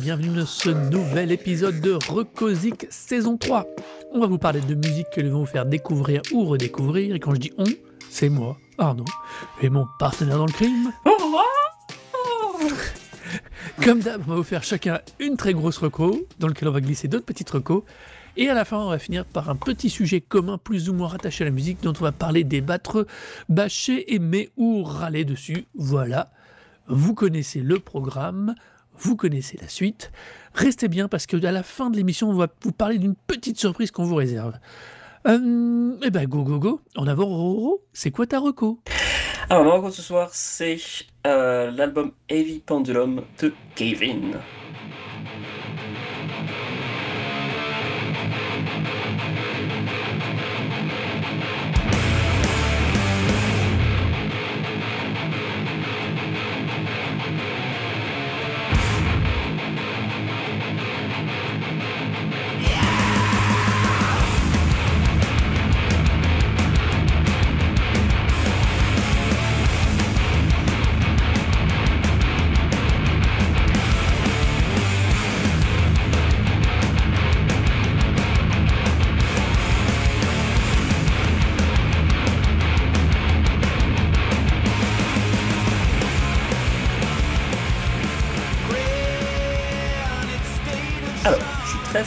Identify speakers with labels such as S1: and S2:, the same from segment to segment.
S1: bienvenue dans ce nouvel épisode de Recosic saison 3. On va vous parler de musique que nous allons vous faire découvrir ou redécouvrir. Et quand je dis on, c'est moi, Arnaud, et mon partenaire dans le crime. Comme d'hab, on va vous faire chacun une très grosse reco, dans lequel on va glisser d'autres petites recos. Et à la fin, on va finir par un petit sujet commun, plus ou moins rattaché à la musique, dont on va parler, débattre, bâcher, aimer ou râler dessus. Voilà, vous connaissez le programme, vous connaissez la suite. Restez bien parce que à la fin de l'émission, on va vous parler d'une petite surprise qu'on vous réserve. Euh, eh ben go go go, en avant Roro, c'est quoi ta reco?
S2: Alors, ma rencontre ce soir, c'est euh, l'album Heavy Pendulum de Kevin.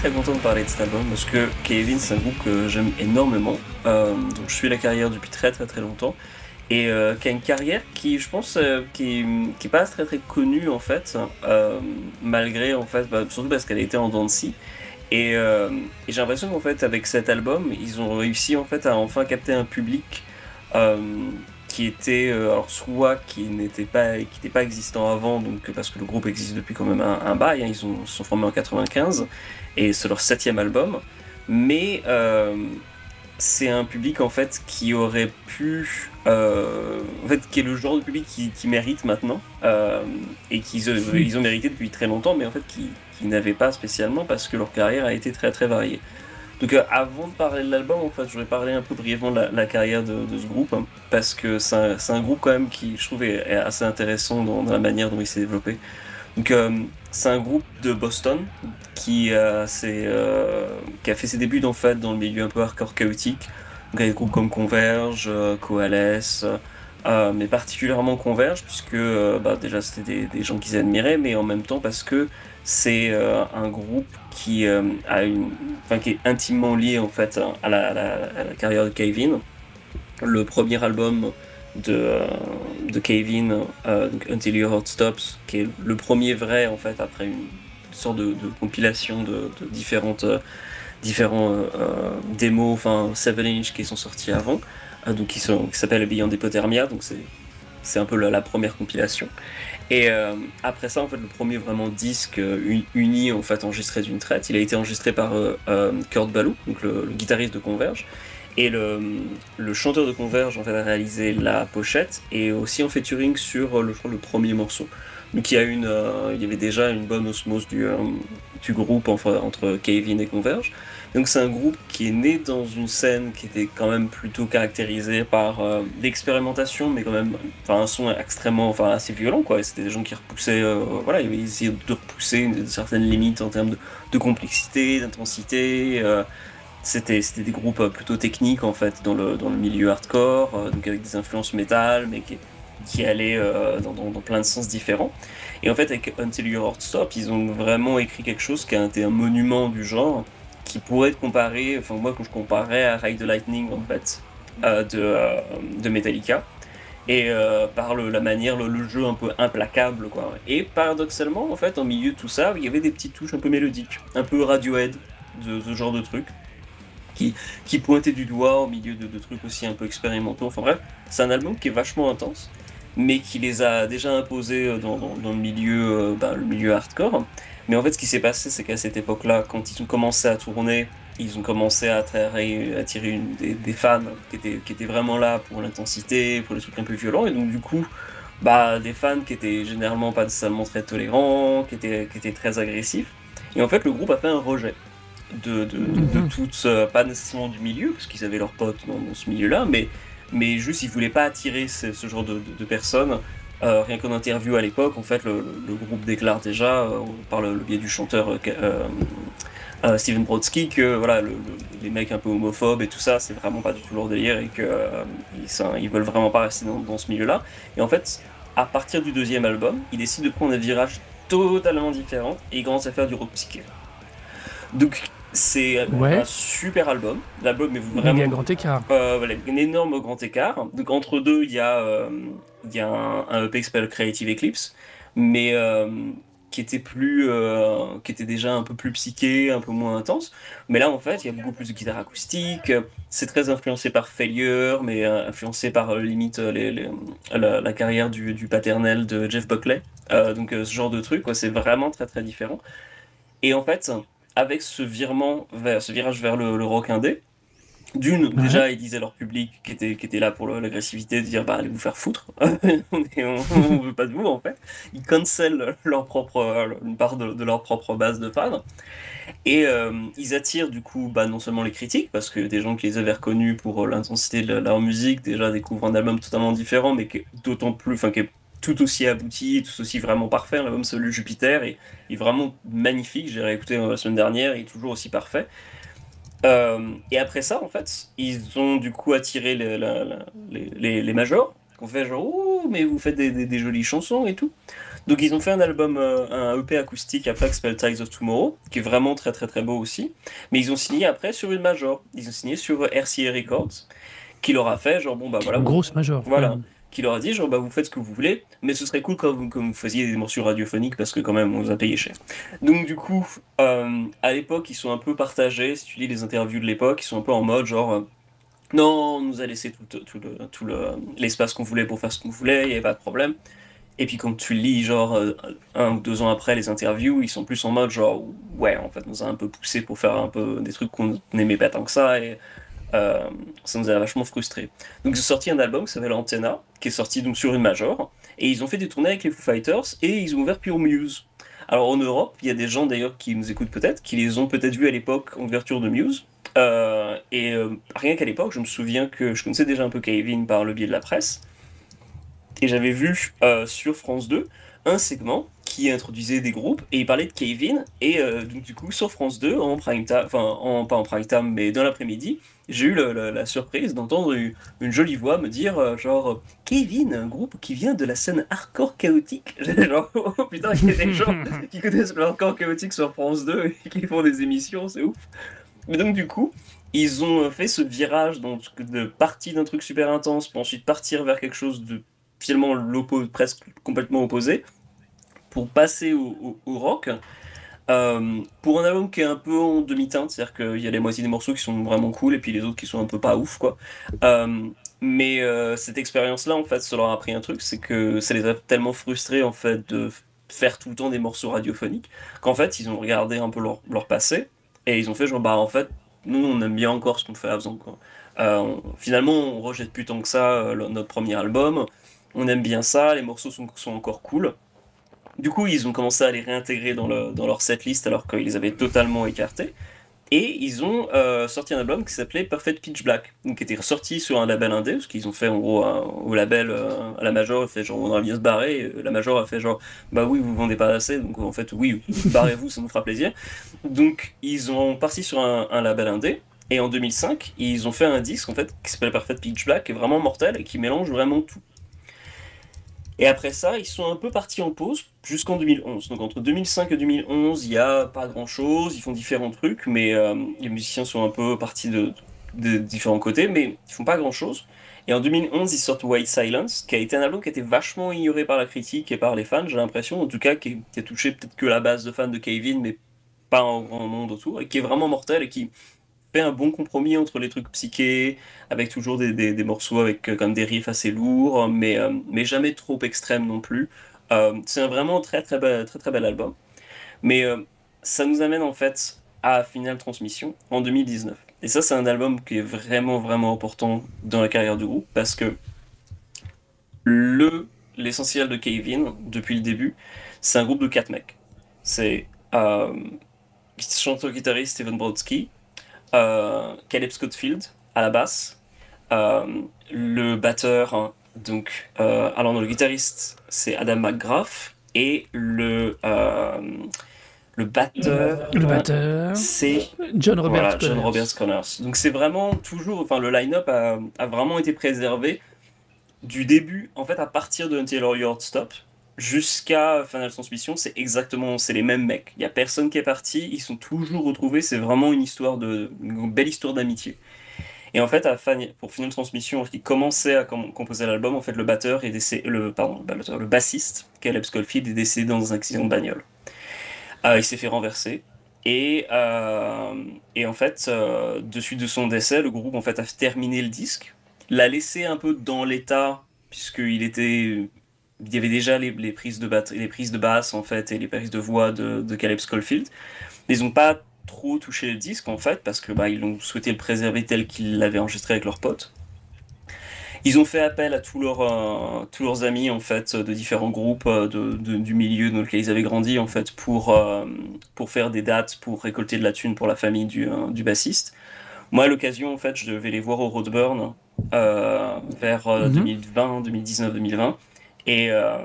S2: Très content de parler de cet album parce que Kevin, c'est un groupe que j'aime énormément. Euh, donc, je suis la carrière depuis très très très longtemps. Et euh, qui a une carrière qui, je pense, euh, qui, qui est pas très très connue en fait, malgré en fait, bah, surtout parce qu'elle été en scie. Et, j'ai l'impression qu'en fait, avec cet album, ils ont réussi en fait à enfin capter un public qui était, euh, alors soit qui n'était pas, qui n'était pas existant avant, donc parce que le groupe existe depuis quand même un, un bail. hein, ils ont, se sont formés en 95 et c'est leur septième album. Mais euh, c'est un public en fait qui aurait pu, euh, en fait, qui est le genre de public qui, qui mérite maintenant euh, et qu'ils euh, ils ont mérité depuis très longtemps, mais en fait qui, qui n'avaient pas spécialement parce que leur carrière a été très très variée. Donc euh, avant de parler de l'album, en fait, je voudrais parler un peu brièvement de la, carrière de, ce groupe hein, parce que c'est un, groupe quand même qui je trouve est, assez intéressant dans, la manière dont il s'est développé. Donc euh, c'est un groupe de Boston qui, euh, a fait ses débuts dans le milieu un peu hardcore chaotique. Donc avec des groupes comme Converge, Coalesce, mais particulièrement Converge puisque bah, déjà c'était des, des gens qu'ils admiraient, mais en même temps parce que c'est un groupe qui euh, qui est intimement lié en fait à la, carrière de Kevin. Le premier album de, euh, Kevin, euh, Until Your Heart Stops, qui est le premier vrai en fait après une sorte de, compilation de, différentes différents démos, enfin 7 inch qui sont sortis avant, donc qui sont qui s'appelle Beyond Hypothermia, donc c'est c'est un peu la, la première compilation. Et euh, après ça, en fait, le premier vraiment disque euh, uni- en fait, enregistré d'une traite, il a été enregistré par euh, Kurt Ballou, donc le, guitariste de Converge. Et le, chanteur de Converge en fait, a réalisé la pochette et aussi en featuring sur le, le premier morceau. Donc il y, avait déjà une bonne osmose du, du groupe enfin, entre Kevin et Converge. Donc c'est un groupe qui est né dans une scène qui était quand même plutôt caractérisée par euh, l'expérimentation, mais quand même un son extrêmement enfin, assez violent. quoi. C'était des gens qui repoussaient, euh, voilà, ils essayaient de repousser une, certaines limites en termes de, complexité, d'intensité. euh, c'était des groupes euh, plutôt techniques en fait dans le, dans le milieu hardcore, donc avec des influences métal, mais qui, qui allaient dans, dans, dans plein de sens différents. Et en fait, avec Until Your Heart Stop, ils ont vraiment écrit quelque chose qui a été un monument du genre, qui pourrait être comparé, enfin moi quand je comparais à Ride the Lightning en fait, euh, de, euh, de Metallica. Et euh, par le- la manière, le, jeu un peu implacable, quoi. Et paradoxalement, en fait, en milieu de tout ça, il y avait des petites touches un peu mélodiques, un peu Radiohead, de ce genre de truc qui, qui pointait du doigt au milieu de, trucs aussi un peu expérimentaux. Enfin bref, c'est un album qui est vachement intense, mais qui les a déjà imposés dans, dans, le, milieu, bah, le milieu hardcore. Mais en fait, ce qui s'est passé, c'est qu'à cette époque-là, quand ils ont commencé à tourner, ils ont commencé à attirer, attirer une, des, des fans qui étaient, qui étaient vraiment là pour l'intensité, pour les trucs un peu violents, et donc du coup, bah, des fans qui étaient généralement pas nécessairement très tolérants, qui étaient, qui étaient très agressifs. Et en fait, le groupe a fait un rejet de, de, de, de
S1: Mhm.
S2: toutes, euh, pas nécessairement du milieu, parce qu'ils avaient leurs potes dans, dans ce milieu-là, mais, mais juste ils voulaient pas attirer ce, ce genre de, de- personnes rien qu'en interview à l'époque, en fait, le, groupe déclare déjà, par le, biais du chanteur Steven Brodsky, que voilà, les mecs un peu homophobes et tout ça, c'est vraiment pas du tout leur délire et qu'ils ils veulent vraiment pas rester dans, dans ce milieu-là. Et en fait, à partir du deuxième album, il décide de prendre un virage totalement différent et il commence à faire du rock psyché. Donc c'est un super album. L'album est vraiment.
S1: un grand écart.
S2: Euh, voilà, un énorme grand écart. Donc entre deux, il y a, euh, il y a un, un EP qui s'appelle Creative Eclipse, mais euh, qui était plus, euh, qui était déjà un peu plus psyché, un peu moins intense. Mais là, en fait, il y a beaucoup plus de guitare acoustique. C'est très influencé par Failure, mais euh, influencé par euh, limite les, la, carrière du, du, paternel de Jeff Buckley. donc ce genre de truc, quoi, c'est vraiment très très différent. Et en fait, avec ce virement, vers, ce virage vers le, le rock indé, d'une, déjà, ils disaient à leur public qui était, qui était là pour l'agressivité de dire bah allez vous faire foutre, on, ne veut pas de vous en fait. Ils cancellent leur propre, une part de, leur propre base de fans. Et euh, ils attirent du coup bah, non seulement les critiques, parce que des gens qui les avaient reconnus pour l'intensité de leur musique déjà découvrent un album totalement différent, mais qui est d'autant plus, enfin qui est tout aussi abouti, tout aussi vraiment parfait. L'album Celui Jupiter est, est vraiment magnifique. J'ai réécouté la semaine dernière, il est toujours aussi parfait. Euh, et après ça, en fait, ils ont du coup attiré les, les, les, majors, qui ont fait genre, oh, mais vous faites des, des, jolies chansons et tout. Donc ils ont fait un album, euh, un EP acoustique après qui s'appelle Ties of Tomorrow, qui est vraiment très très très beau aussi. Mais ils ont signé après sur une major. Ils ont signé sur RCA Records, qui leur a fait genre, bon bah voilà.
S1: Grosse major.
S2: Voilà qui leur a dit genre bah vous faites ce que vous voulez, mais ce serait cool quand vous, vous faisiez des morceaux radiophoniques parce que quand même on vous a payé cher. Donc du coup, euh, à l'époque ils sont un peu partagés, si tu lis les interviews de l'époque, ils sont un peu en mode genre euh, non, on nous a laissé tout, tout, le, l'espace qu'on voulait pour faire ce qu'on voulait, il n'y avait pas de problème. Et puis quand tu lis genre euh, un ou deux ans après les interviews, ils sont plus en mode genre ouais en fait on nous a un peu poussé pour faire un peu des trucs qu'on n'aimait pas tant que ça euh, ça nous a vachement frustré. Donc ont sorti un album qui s'appelle Antenna, qui est sorti donc sur une major, et ils ont fait des tournées avec les Foo Fighters, et ils ont ouvert Pure Muse. Alors en Europe, il y a des gens d'ailleurs qui nous écoutent peut-être, qui les ont peut-être vus à l'époque en ouverture de Muse. Euh, et euh, rien qu'à l'époque, je me souviens que je connaissais déjà un peu Kevin par le biais de la presse. Et j'avais vu sur France 2 un segment qui introduisait des groupes et il parlait de Kevin. Et donc, du coup, sur France 2, en prime time, enfin, en, pas en prime time, mais dans l'après-midi, j'ai eu la, surprise d'entendre une, jolie voix me dire euh, genre Kevin, un groupe qui vient de la scène hardcore chaotique. genre oh putain, il y a des gens qui connaissent le hardcore chaotique sur France 2 et qui font des émissions, c'est ouf. Mais donc du coup, ils ont fait ce virage donc, de partie d'un truc super intense pour ensuite partir vers quelque chose de finalement presque complètement opposé pour passer au rock. Euh, pour un album qui est un peu en demi-teinte, c'est-à-dire qu'il y a les moitiés des morceaux qui sont vraiment cool et puis les autres qui sont un peu pas ouf, quoi. Euh, mais euh, cette expérience-là, en fait, ça leur a appris un truc, c'est que ça les a tellement frustrés, en fait, de faire tout le temps des morceaux radiophoniques, qu'en fait, ils ont regardé un peu leur, passé et ils ont fait genre, bah, en fait, nous, on aime bien encore ce qu'on fait avant, quoi. finalement, on rejette plus tant que ça notre premier album, on aime bien ça, les morceaux sont encore cool. Du coup, ils ont commencé à les réintégrer dans, le, dans leur setlist alors qu'ils les avaient totalement écartés. Et ils ont euh, sorti un album qui s'appelait Perfect Pitch Black, qui était sorti sur un label indé, parce qu'ils ont fait en gros au label, euh, à la Major, fait genre on a bien se barrer, la Major a fait genre bah oui, vous vendez pas assez, donc en fait oui, barrez-vous, ça nous fera plaisir. Donc ils ont parti sur un, un, label indé, et en 2005, ils ont fait un disque en fait qui s'appelle Perfect Pitch Black, qui est vraiment mortel et qui mélange vraiment tout. Et après ça, ils sont un peu partis en pause jusqu'en 2011. Donc entre 2005 et 2011, il n'y a pas grand-chose, ils font différents trucs, mais euh, les musiciens sont un peu partis de, différents côtés, mais ils font pas grand-chose. Et en 2011, ils sortent White Silence, qui a été un album qui a été vachement ignoré par la critique et par les fans, j'ai l'impression, en tout cas, qui, a touché peut-être que la base de fans de Kevin, mais pas un grand monde autour, et qui est vraiment mortel et qui un bon compromis entre les trucs psychés, avec toujours des, des, morceaux avec euh, comme des riffs assez lourds, mais, euh, mais jamais trop extrêmes non plus. Euh, c'est un vraiment très très bel, très, très bel album. Mais ça nous amène en fait à Final Transmission en 2019. Et ça, c'est un album qui est vraiment vraiment important dans la carrière du groupe parce que le l'essentiel de Kevin depuis le début, c'est un groupe de quatre mecs. C'est chanteur-guitariste Steven Brodsky, Caleb Scottfield à la basse, euh, le batteur Donc, euh, alors, le guitariste, c'est Adam McGrath. Et le, euh, le batteur,
S1: Le batteur,
S2: c'est
S1: John Robert
S2: voilà, John
S1: Connors.
S2: Robert Connors. Donc c'est vraiment toujours, enfin le line-up a, a vraiment été préservé du début, en fait à partir de Until Our Yard Stop jusqu'à Final Transmission, c'est exactement, c'est les mêmes mecs. Il y a personne qui est parti, ils sont toujours retrouvés. C'est vraiment une histoire de, belle histoire d'amitié. Et en fait, à pour Final Transmission, qui commençait à com- composer l'album, en fait, le batteur est le, pardon, le bassiste, Caleb Schofield, est décédé dans un accident de bagnole. Euh, il s'est fait renverser. Et, euh, et en fait, euh, de suite de son décès, le groupe en fait a terminé le disque, l'a laissé un peu dans l'état, puisqu'il était, il y avait déjà les, les prises de batterie, les prises de basse en fait et les prises de voix de, de Caleb Schofield. Ils n'ont pas trop touché le disque en fait parce que bah, ils ont souhaité le préserver tel qu'ils l'avaient enregistré avec leurs potes. Ils ont fait appel à tous leurs, euh, tous leurs amis en fait de différents groupes euh, de, de- du milieu dans lequel ils avaient grandi en fait pour, euh, pour faire des dates pour récolter de la thune pour la famille du, euh, du bassiste. Moi à l'occasion en fait je devais les voir au Roadburn vers euh,
S1: Mhm.
S2: 2020, 2019, 2020 et euh,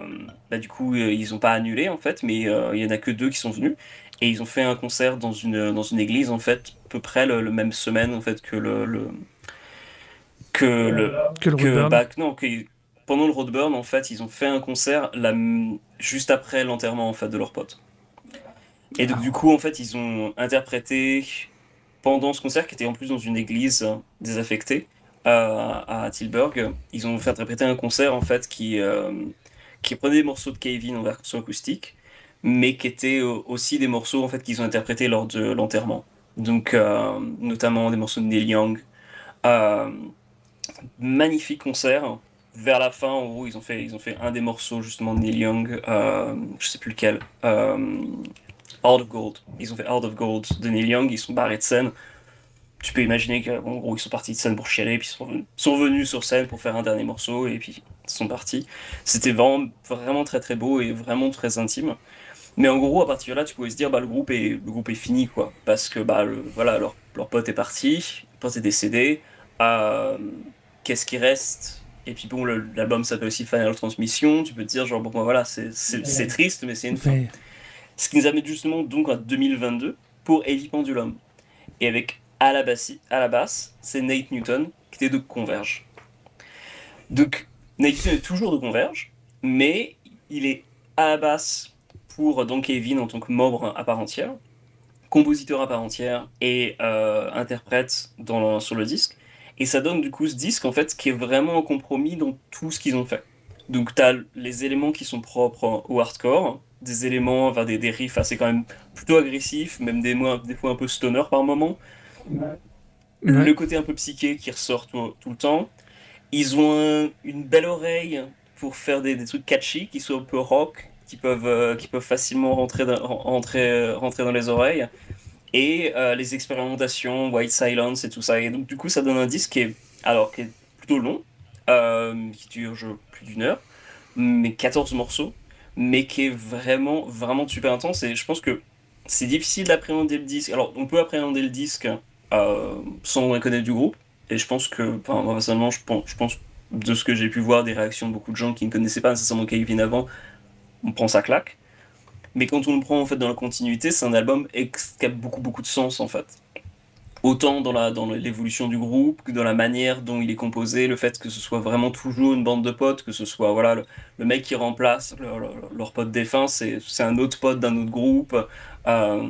S2: bah, du coup euh, ils ont pas annulé en fait mais euh, il y en a que deux qui sont venus. Et ils ont fait un concert dans une, dans une église en fait à peu près le, le même semaine en fait que le, le que le
S1: Que le
S2: que, bah, non, que pendant le Roadburn, en fait, ils ont fait un concert la, juste après l'enterrement en fait, de leur pote. Et donc, du coup, en fait, ils ont interprété pendant ce concert, qui était en plus dans une église euh, désaffectée à Tilburg, ils ont fait interpréter un concert en fait qui, euh, qui prenait des morceaux de Kevin en version acoustique, mais qui étaient euh, aussi des morceaux en fait qu'ils ont interprétés lors de l'enterrement. Donc, euh, notamment des morceaux de Neil Young. Magnifique concert. Vers la fin, ils ont fait, ils ont fait un des morceaux justement de Neil Young, euh, je sais plus lequel, euh, Heart of Gold. Ils ont fait Heart of Gold de Neil Young, ils sont barrés de scène. Tu peux imaginer qu'en gros, ils sont partis de scène pour chialer, puis ils sont venus, sont venus sur scène pour faire un dernier morceau, et puis ils sont partis. C'était vraiment, vraiment très très beau et vraiment très intime. Mais en gros, à partir de là, tu pouvais se dire, bah, le groupe est, le groupe est fini, quoi. Parce que, bah, le- voilà, leur, leur pote est parti, leur pote est décédé. Euh, Qu'est-ce qui reste? Et puis bon, l'album s'appelle aussi Final Transmission. Tu peux te dire, genre, bon, bah, voilà, c'est triste, mais c'est une fin. Ce qui nous amène justement donc en 2022 pour Heavy Pendulum. Et avec à la, bassi- basse, c'est Nate Newton qui était de Converge. Donc Nate Newton est toujours de Converge, mais il est à la basse pour donc Kevin en tant que membre à part entière, compositeur à part entière et euh, interprète sur le disque. Et ça donne du coup ce disque en fait qui est vraiment un compromis dans tout ce qu'ils ont fait. Donc tu as les éléments qui sont propres au hardcore, des éléments, enfin, des, des riffs assez quand même plutôt agressifs, même des, des fois un peu stoner par moment. Le côté un peu psyché qui ressort tout, tout le temps. Ils ont un- une belle oreille pour faire des, des trucs catchy, qui sont un peu rock, qui peuvent, euh, qui peuvent facilement rentrer dans, rentrer, euh, rentrer dans les oreilles. Et euh, les expérimentations, White Silence et tout ça. Et donc du coup ça donne un disque qui est, alors, qui est plutôt long, qui dure plus d'une heure, mais 14 morceaux, mais qui est vraiment, vraiment super intense. Et je pense que c'est difficile d'appréhender le disque. Alors on peut appréhender le disque sans rien connaître du groupe. Et je pense que, enfin, moi personnellement, je pense, de ce que j'ai pu voir des réactions de beaucoup de gens qui ne connaissaient pas nécessairement Kevin avant, on prend sa claque. Mais quand on le prend en fait dans la continuité, c'est un album qui a beaucoup beaucoup de sens en fait. Autant dans l'évolution du groupe que dans la manière dont il est composé, le fait que ce soit vraiment toujours une bande de potes, que ce soit voilà le, mec qui remplace leur, pote défunt, c'est c'est un autre pote d'un autre groupe. Euh,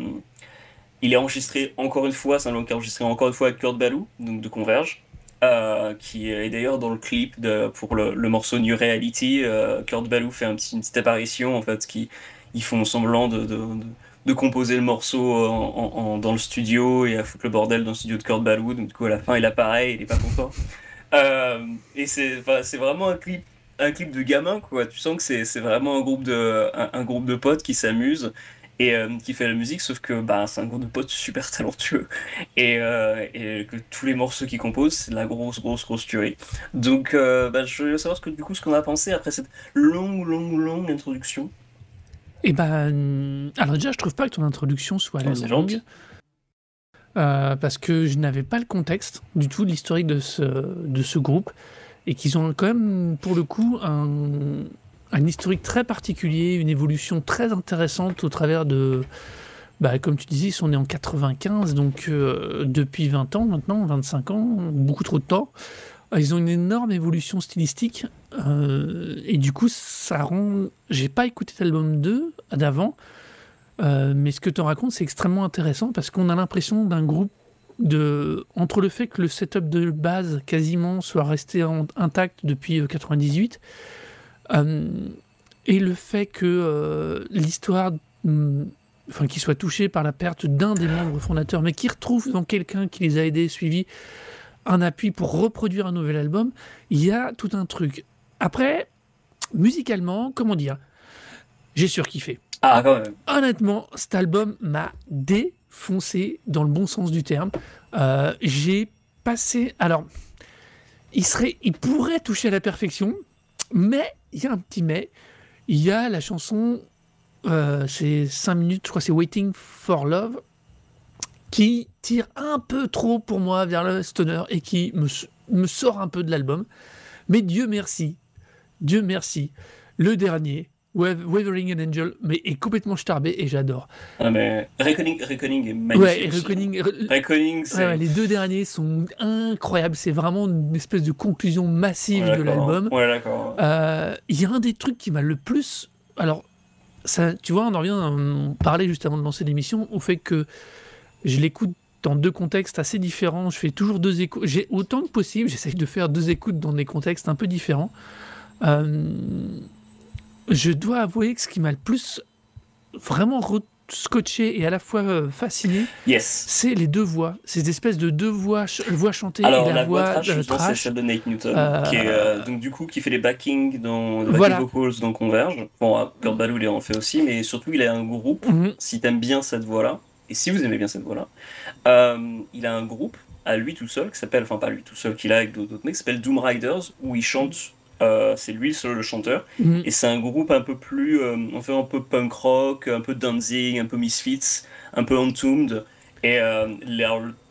S2: il est enregistré encore une fois, c'est un est enregistré encore une fois avec Kurt Ballou, donc de Converge, euh, qui est d'ailleurs dans le clip pour le, morceau New Reality. euh, Kurt Ballou fait une petite apparition en fait, qui ils font semblant de, composer le morceau en- dans le studio et à foutre le bordel dans le studio de Kurt Ballou. Donc du coup à la fin il apparaît, il est pas content. Euh, et c'est vraiment un clip de gamin quoi. Tu sens que c'est vraiment un groupe de potes qui s'amusent et euh, qui fait la musique, sauf que bah, c'est un groupe de potes super talentueux et, euh, et que tous les morceaux qu'ils composent, c'est de la grosse, grosse, grosse tuerie. Donc, euh, bah, je veux savoir ce que, du coup ce qu'on a pensé après cette longue, longue, longue introduction.
S1: Eh ben, alors déjà, je trouve pas que ton introduction soit
S2: c'est
S1: longue. parce que je n'avais pas le contexte du tout de l'historique de ce, de ce groupe. et qu'ils ont quand même, pour le coup, un, un, historique très particulier, une évolution très intéressante au travers de. Bah, comme tu disais, ils sont nés en 95, donc euh, depuis 20 ans maintenant, 25 ans, beaucoup trop de temps. Ils ont une énorme évolution stylistique, euh, et du coup, ça rend. J'ai pas écouté l'album 2 d'avant, euh, mais ce que tu en racontes, c'est extrêmement intéressant parce qu'on a l'impression d'un groupe de, entre le fait que le setup de base quasiment soit resté intact depuis 98 euh, euh, et le fait que euh, l'histoire, mm, enfin, qu'il soit touché par la perte d'un des membres fondateurs, mais qui retrouve dans quelqu'un qui les a aidés, suivi, un appui pour reproduire un nouvel album, il y a tout un truc. Après, musicalement, comment dire, j'ai surkiffé.
S2: Ah, quand même.
S1: Honnêtement, cet album m'a dé foncé dans le bon sens du terme. Euh, j'ai passé. Alors, il, serait, il pourrait toucher à la perfection, mais il y a un petit mais. Il y a la chanson, euh, c'est 5 minutes, je crois c'est Waiting for Love, qui tire un peu trop pour moi vers le stoner et qui me, me sort un peu de l'album. Mais Dieu merci, Dieu merci, le dernier, Wavering an Angel, mais est complètement starbé et j'adore.
S2: Ah mais Reckoning, Reckoning est magnifique.
S1: Ouais, Reckoning,
S2: Reckoning
S1: ouais, les deux derniers sont incroyables. C'est vraiment une espèce de conclusion massive de l'album.
S2: Ouais.
S1: Euh, il y a un des trucs qui m'a le plus. Alors, ça, tu vois, on en revient à parler juste avant de lancer l'émission au fait que je l'écoute dans deux contextes assez différents. Je fais toujours deux écoutes. J'ai autant que possible, j'essaye de faire deux écoutes dans des contextes un peu différents. Euh, je dois avouer que ce qui m'a le plus vraiment scotché et à la fois euh, fasciné,
S2: yes.
S1: c'est les deux voix, ces espèces de deux voix, voix chantées
S2: Alors,
S1: et la,
S2: la voix,
S1: voix
S2: trash,
S1: trash.
S2: c'est Nate Newton, qui est, euh, donc du coup qui fait les backings dans les
S1: Voilà.
S2: vocals dans Converge. Bon, Kurt Ballou il en fait aussi, mais surtout il a un groupe.
S1: Mhm.
S2: Si t'aimes bien cette voix-là, et si vous aimez bien cette voix-là, euh, il a un groupe à lui tout seul qui s'appelle, enfin pas lui tout seul, qu'il a avec d'autres mecs, qui s'appelle Doom Riders, où il chante. Euh, c'est lui seul le chanteur
S1: Mhm.
S2: et c'est un groupe un peu plus euh, on fait un peu punk rock un peu Danzig un peu Misfits un peu Entombed et euh,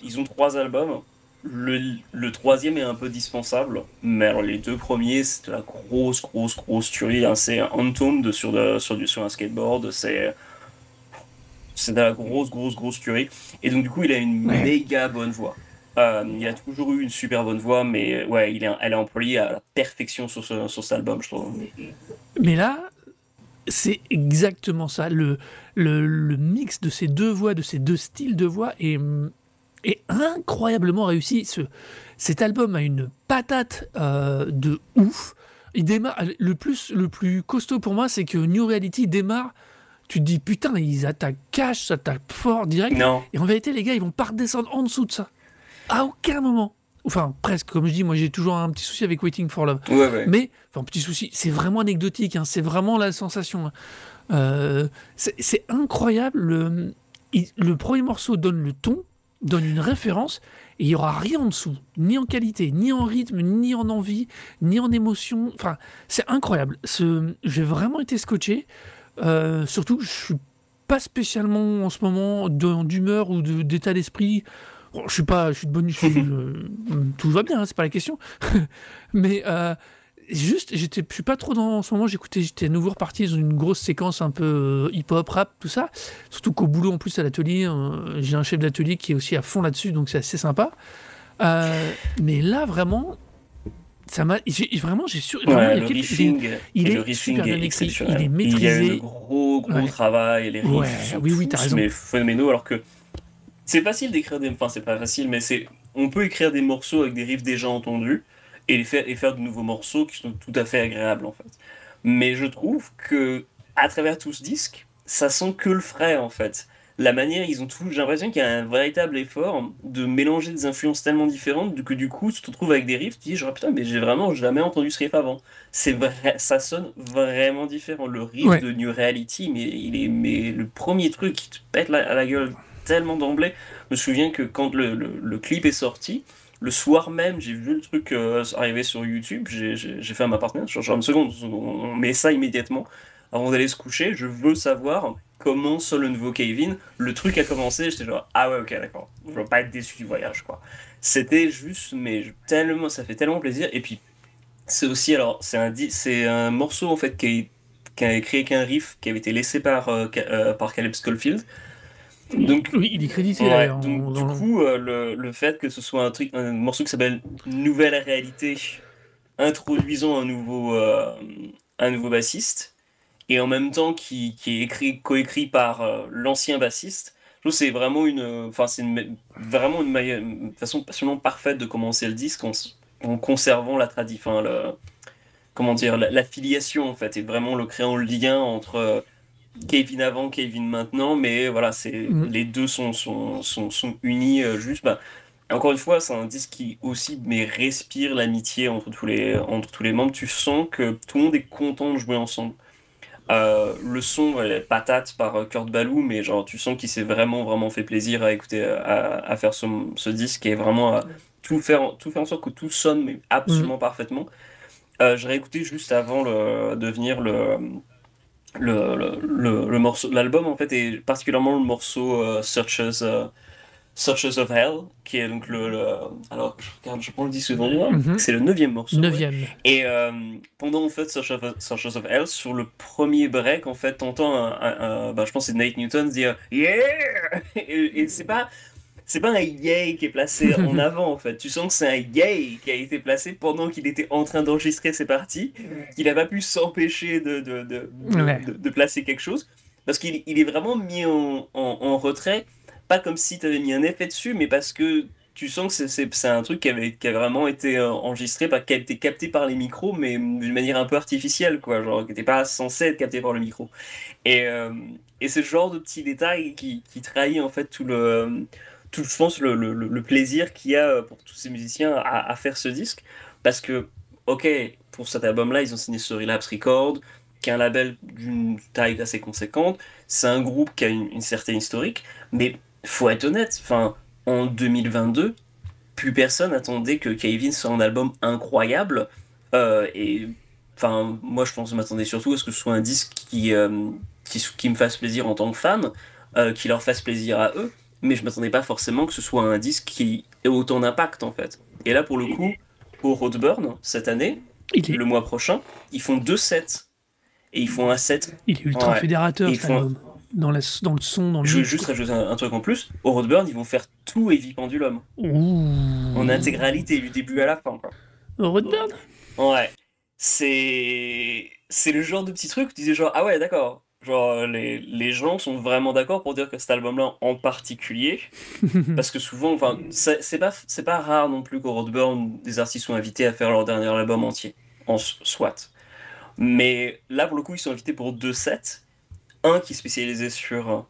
S2: ils ont trois albums le, le troisième est un peu dispensable mais alors les deux premiers c'est de la grosse grosse grosse tuerie hein. c'est Entombed sur, de- sur, du, sur un skateboard c'est c'est de la grosse grosse grosse tuerie et donc du coup il a une
S1: Ouais.
S2: méga bonne voix euh, il a toujours eu une super bonne voix, mais ouais, il est, elle est employée à la perfection sur, ce, sur cet album, je trouve.
S1: Mais là, c'est exactement ça. Le, le, le mix de ces deux voix, de ces deux styles de voix est, est incroyablement réussi. Ce, cet album a une patate euh, de ouf. Il démarre, le, plus, le plus costaud pour moi, c'est que New Reality démarre. Tu te dis, putain, ils attaquent cash, ça attaque fort, direct.
S2: Non,
S1: Et en vérité, les gars, ils vont pas redescendre en dessous de ça. À aucun moment. Enfin, presque, comme je dis, moi j'ai toujours un petit souci avec Waiting for Love.
S2: ouais, ouais.
S1: Mais, enfin, petit souci, c'est vraiment anecdotique, hein, c'est vraiment la sensation. hein. Euh, c'est incroyable. Le, le premier morceau donne le ton, donne une référence, et il n'y aura rien en dessous, ni en qualité, ni en rythme, ni en envie, ni en émotion. Enfin, c'est incroyable. Ce- J'ai vraiment été scotché. Euh, surtout, je suis pas spécialement en ce moment d'humeur ou de- d'état d'esprit. Bon, je suis pas, je suis de bonne, je suis- je- tout va bien, hein, c'est pas la question. Mais euh, juste, j'étais, je suis pas trop dans en ce moment. J'écoutais, j'étais à nouveau reparti dans une grosse séquence un peu hip-hop, rap, tout ça. Surtout qu'au boulot, en plus à l'atelier, euh, j'ai un chef d'atelier qui est aussi à fond là-dessus, donc c'est assez sympa. Euh, mais là, vraiment, ça m'a, vraiment, j'ai sûr,
S2: Ouais,
S1: il y a
S2: le
S1: quelques-
S2: riffing,
S1: il
S2: et
S1: est
S2: le
S1: super bien
S2: est
S1: écrit, il est
S2: Il y a eu
S1: maîtrisé.
S2: le gros gros
S1: Ouais.
S2: travail, les riffs
S1: Ouais,
S2: sont
S1: oui, oui,
S2: tous,
S1: t'as raison.
S2: mais phénoménaux, alors que c'est facile d'écrire des... Enfin, c'est pas facile, mais c'est... On peut écrire des morceaux avec des riffs déjà entendus, et, les faire, et faire de nouveaux morceaux qui sont tout à fait agréables, en fait. Mais je trouve que, à travers tout ce disque, ça sent que le frais, en fait. La manière, ils ont tout. J'ai l'impression qu'il y a un véritable effort de mélanger des influences tellement différentes que du coup, tu te retrouves avec des riffs, tu dis genre putain, mais j'ai vraiment jamais entendu ce riff avant. C'est vrai, ça sonne vraiment différent. Le riff
S1: Ouais.
S2: de New Reality, mais il est, mais le premier truc qui te pète la, à la gueule tellement d'emblée. Je me souviens que quand le, le, clip est sorti, le soir même, j'ai vu le truc euh, arriver sur YouTube. J'ai fait à ma partenaire, genre, une seconde, on met ça immédiatement avant d'aller se coucher. Je veux savoir comment sur le nouveau Kevin, le truc a commencé. J'étais genre, ah ouais, ok, d'accord. Je veux pas être déçu du voyage, quoi. C'était juste, mais tellement, ça fait tellement plaisir. Et puis, c'est aussi alors c'est un c'est un morceau en fait qui, qui a créé qu'un riff qui avait été laissé par par Caleb Schofield
S1: donc, oui, il est crédité
S2: donc, Du coup, euh, le, le, fait que ce soit un, truc, un morceau qui s'appelle Nouvelle réalité, introduisant un nouveau, euh, un nouveau bassiste, et en même temps qui, qui est écrit, coécrit par euh, l'ancien bassiste, je trouve c'est vraiment une, enfin c'est vraiment une, façon absolument parfaite de commencer le disque en, en conservant la tradition, le, comment dire, la, filiation en fait, et vraiment le créant le lien entre Kevin avant, Kevin maintenant, mais voilà, c'est mm. les deux sont, sont, sont, sont unis euh, juste. Bah, encore une fois, c'est un disque qui aussi mais respire l'amitié entre tous les entre tous les membres. Tu sens que tout le monde est content de jouer ensemble. Euh, le son est patate par euh, Kurt Balou, mais genre tu sens qu'il s'est vraiment vraiment fait plaisir à écouter, à, à faire ce, ce, disque et vraiment à tout faire tout faire en sorte que tout sonne mais absolument mm. parfaitement. Euh, je réécouté juste avant le, de venir le le, le, le, morceau, l'album en fait est particulièrement le morceau uh, Searches, uh, Searches of Hell, qui est donc le, alors je regarde, je prends le disque devant moi, mm-hmm. c'est le neuvième morceau.
S1: Neuvième.
S2: Et euh, pendant en fait Searches of, Searches of Hell, sur le premier break en fait, t'entends un, un, bah, je pense c'est Nate Newton dire yeah, et, et c'est pas c'est pas un yay qui est placé en avant en fait. Tu sens que c'est un yay qui a été placé pendant qu'il était en train d'enregistrer ses parties, qu'il n'a pas pu s'empêcher de de, de, de, placer quelque chose. Parce qu'il il est vraiment mis en, en, retrait, pas comme si tu avais mis un effet dessus, mais parce que tu sens que c'est un truc qui avait, qui a vraiment été euh, enregistré, pas, qui a été capté par les micros, mais d'une manière un peu artificielle, quoi, genre qui n'était pas censé être capté par le micro. Et, euh, et c'est ce genre de petits détails qui, qui trahit en fait tout le je pense, le, plaisir qu'il y a euh, pour tous ces musiciens à, faire ce disque. Parce que, ok, pour cet album-là, ils ont signé sur Relapse Records, qui est un label d'une taille assez conséquente. C'est un groupe qui a une, certaine historique. Mais faut être honnête, en 2022, plus personne attendait que Kevin soit un album incroyable. Euh, et enfin, moi, je pense, je m'attendais surtout à ce que ce soit un disque qui, euh, me fasse plaisir en tant que fan, qui leur fasse plaisir à eux mais je m'attendais pas forcément que ce soit un disque qui ait autant d'impact en fait. Et là pour le coup, au Roadburn cette année, le mois prochain, ils font deux sets et ils font un set.
S1: Il est ultra fédérateur. Font... Dans, la, dans le son, dans le.
S2: Je veux juste rajouter un, truc en plus. Au Roadburn, ils vont faire tout Heavy Pendulum. En intégralité, du début à la fin. Quoi.
S1: Au Roadburn?
S2: Ouais. C'est c'est le genre de petit truc où tu disais genre ah ouais d'accord Genre, euh, les, les gens sont vraiment d'accord pour dire que cet album-là en particulier, parce que souvent, enfin, c'est pas, pas rare non plus qu'au Roadburn, des artistes sont invités à faire leur dernier album entier, en soit. Mais là, pour le coup, ils sont invités pour deux sets. Un qui est spécialisé sur euh,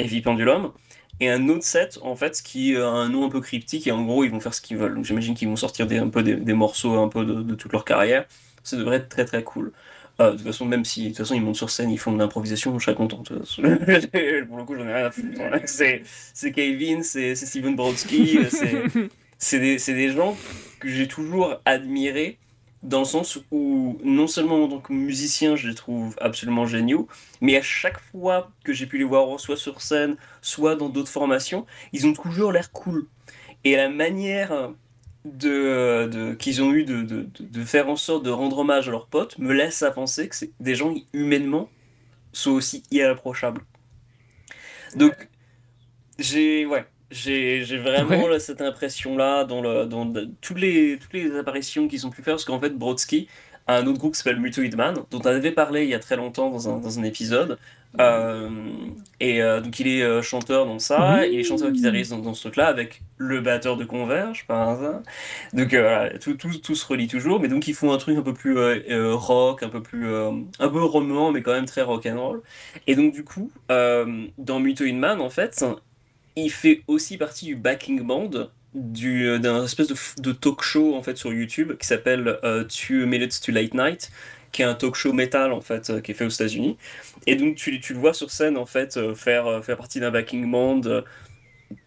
S2: Heavy Pendulum, et un autre set, en fait, qui a un nom un peu cryptique, et en gros, ils vont faire ce qu'ils veulent. Donc j'imagine qu'ils vont sortir des, un peu des, des morceaux un peu de, de toute leur carrière. Ça devrait être très très cool. Ah, de toute façon, même si de toute façon ils montent sur scène, ils font de l'improvisation, je serais content. Pour le coup, j'en ai rien à foutre. C'est Kevin, c'est Steven Brodsky, c'est des, des, gens que j'ai toujours admirés dans le sens où non seulement en tant que musicien, je les trouve absolument géniaux, mais à chaque fois que j'ai pu les voir soit sur scène, soit dans d'autres formations, ils ont toujours l'air cool. Et la manière de, de qu'ils ont eu de, de, de, faire en sorte de rendre hommage à leurs potes me laisse à penser que c'est des gens humainement sont aussi irréprochables. Donc j'ai ouais j'ai vraiment cette impression là dans le dans toutes les toutes les apparitions qu'ils ont pu faire parce qu'en fait Brodsky a un autre groupe qui s'appelle Mutoid Man dont on avait parlé il y a très longtemps dans un, dans un épisode euh, et euh, donc il est euh, chanteur dans ça, il est chanteur guitariste dans, dans ce truc-là avec le batteur de Converge par hasard. Donc voilà, tout, tout, tout, se relie toujours, mais donc ils font un truc un peu plus rock, un peu plus un peu roman, mais quand même très rock and roll. Et donc du coup, dans Muto in Man en fait, il fait aussi partie du backing band d'un espèce de, de, talk show en fait sur YouTube qui s'appelle Two Minutes to Late Night qui est un talk show metal en fait, euh, qui est fait aux États-Unis. Et donc tu, le vois sur scène en fait euh, faire, euh, faire partie d'un backing band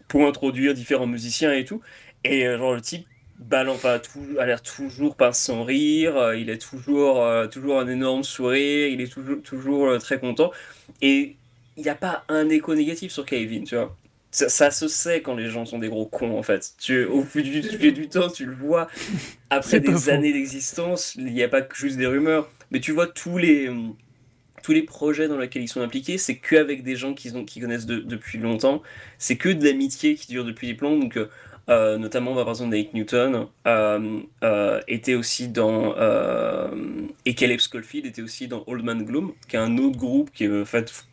S2: pour introduire différents musiciens et tout. Et genre le type balance pas a l'air toujours pas sans rire, il est toujours, toujours un énorme sourire, il est toujours, toujours très content. Et il n'y a pas un écho négatif sur Kevin, tu vois. Ça, se sait quand les gens sont des gros cons en fait. Tu, au fil du, du temps, tu le vois. Après des années d'existence, il n'y a pas que juste des rumeurs, mais tu vois tous les tous les projets dans lesquels ils sont impliqués, c'est qu'avec des gens qu'ils qui connaissent depuis longtemps. C'est que de l'amitié qui dure depuis des plombs. Donc, euh, notamment, par exemple, Nate Newton euh, euh, était aussi dans. et Caleb Schofield était aussi dans Old Man Gloom, qui est un autre groupe qui en fait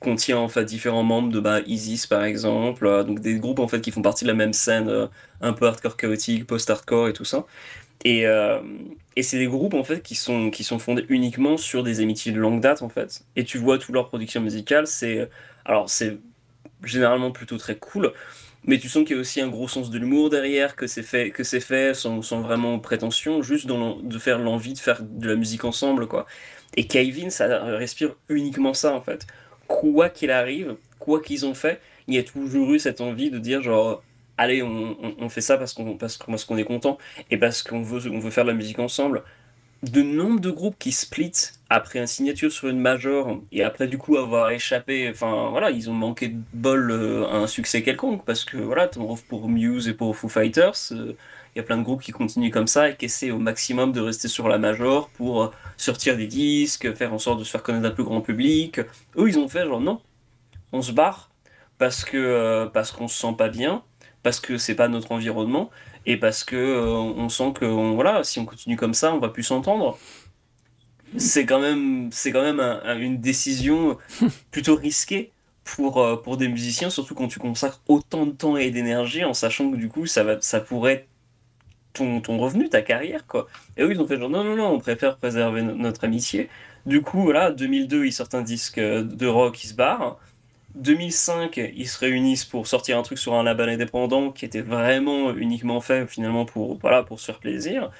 S2: contient en fait différents membres de bah, Isis par exemple, donc des groupes en fait qui font partie de la même scène, un peu hardcore chaotique, post-hardcore et tout ça. Et, et c'est des groupes en fait qui sont, qui sont fondés uniquement sur des amitiés de longue date en fait. Et tu vois toute leur production musicale, c'est alors c'est généralement plutôt très cool, mais tu sens qu'il y a aussi un gros sens de l'humour derrière, que c'est fait, que c'est fait sans, sans, vraiment prétention, juste de faire l'envie de faire de la musique ensemble quoi. Et Kevin, ça respire uniquement ça en fait. Quoi qu'il arrive, quoi qu'ils ont fait, il y a toujours eu cette envie de dire genre allez, on, fait ça parce qu'on parce est content et parce qu'on veut, on veut faire de la musique ensemble. De nombre de groupes qui split après une signature sur une major et après du coup avoir échappé, enfin voilà, ils ont manqué de bol euh, à un succès quelconque parce que voilà, pour Muse et pour Foo Fighters, euh, il y a plein de groupes qui continuent comme ça et qui essaient au maximum de rester sur la major pour euh, sortir des disques, faire en sorte de se faire connaître un plus grand public. Eux, ils ont fait genre non, on se barre parce que parce qu'on se sent pas bien parce que c'est pas notre environnement et parce que euh, on sent que voilà, si on continue comme ça, on va plus s'entendre. C'est quand même, c'est quand même une décision plutôt risquée pour, euh, pour des musiciens, surtout quand tu consacres autant de temps et d'énergie en sachant que du coup ça, va, ça pourrait ton, ton revenu, ta carrière. quoi. Et eux, ils ont fait genre non, non, non, on préfère préserver notre amitié. Du coup, voilà, 2002, ils sortent un disque de rock, ils se barrent. 2005, ils se réunissent pour sortir un truc sur un label indépendant qui était vraiment uniquement fait finalement pour, voilà, pour se faire plaisir.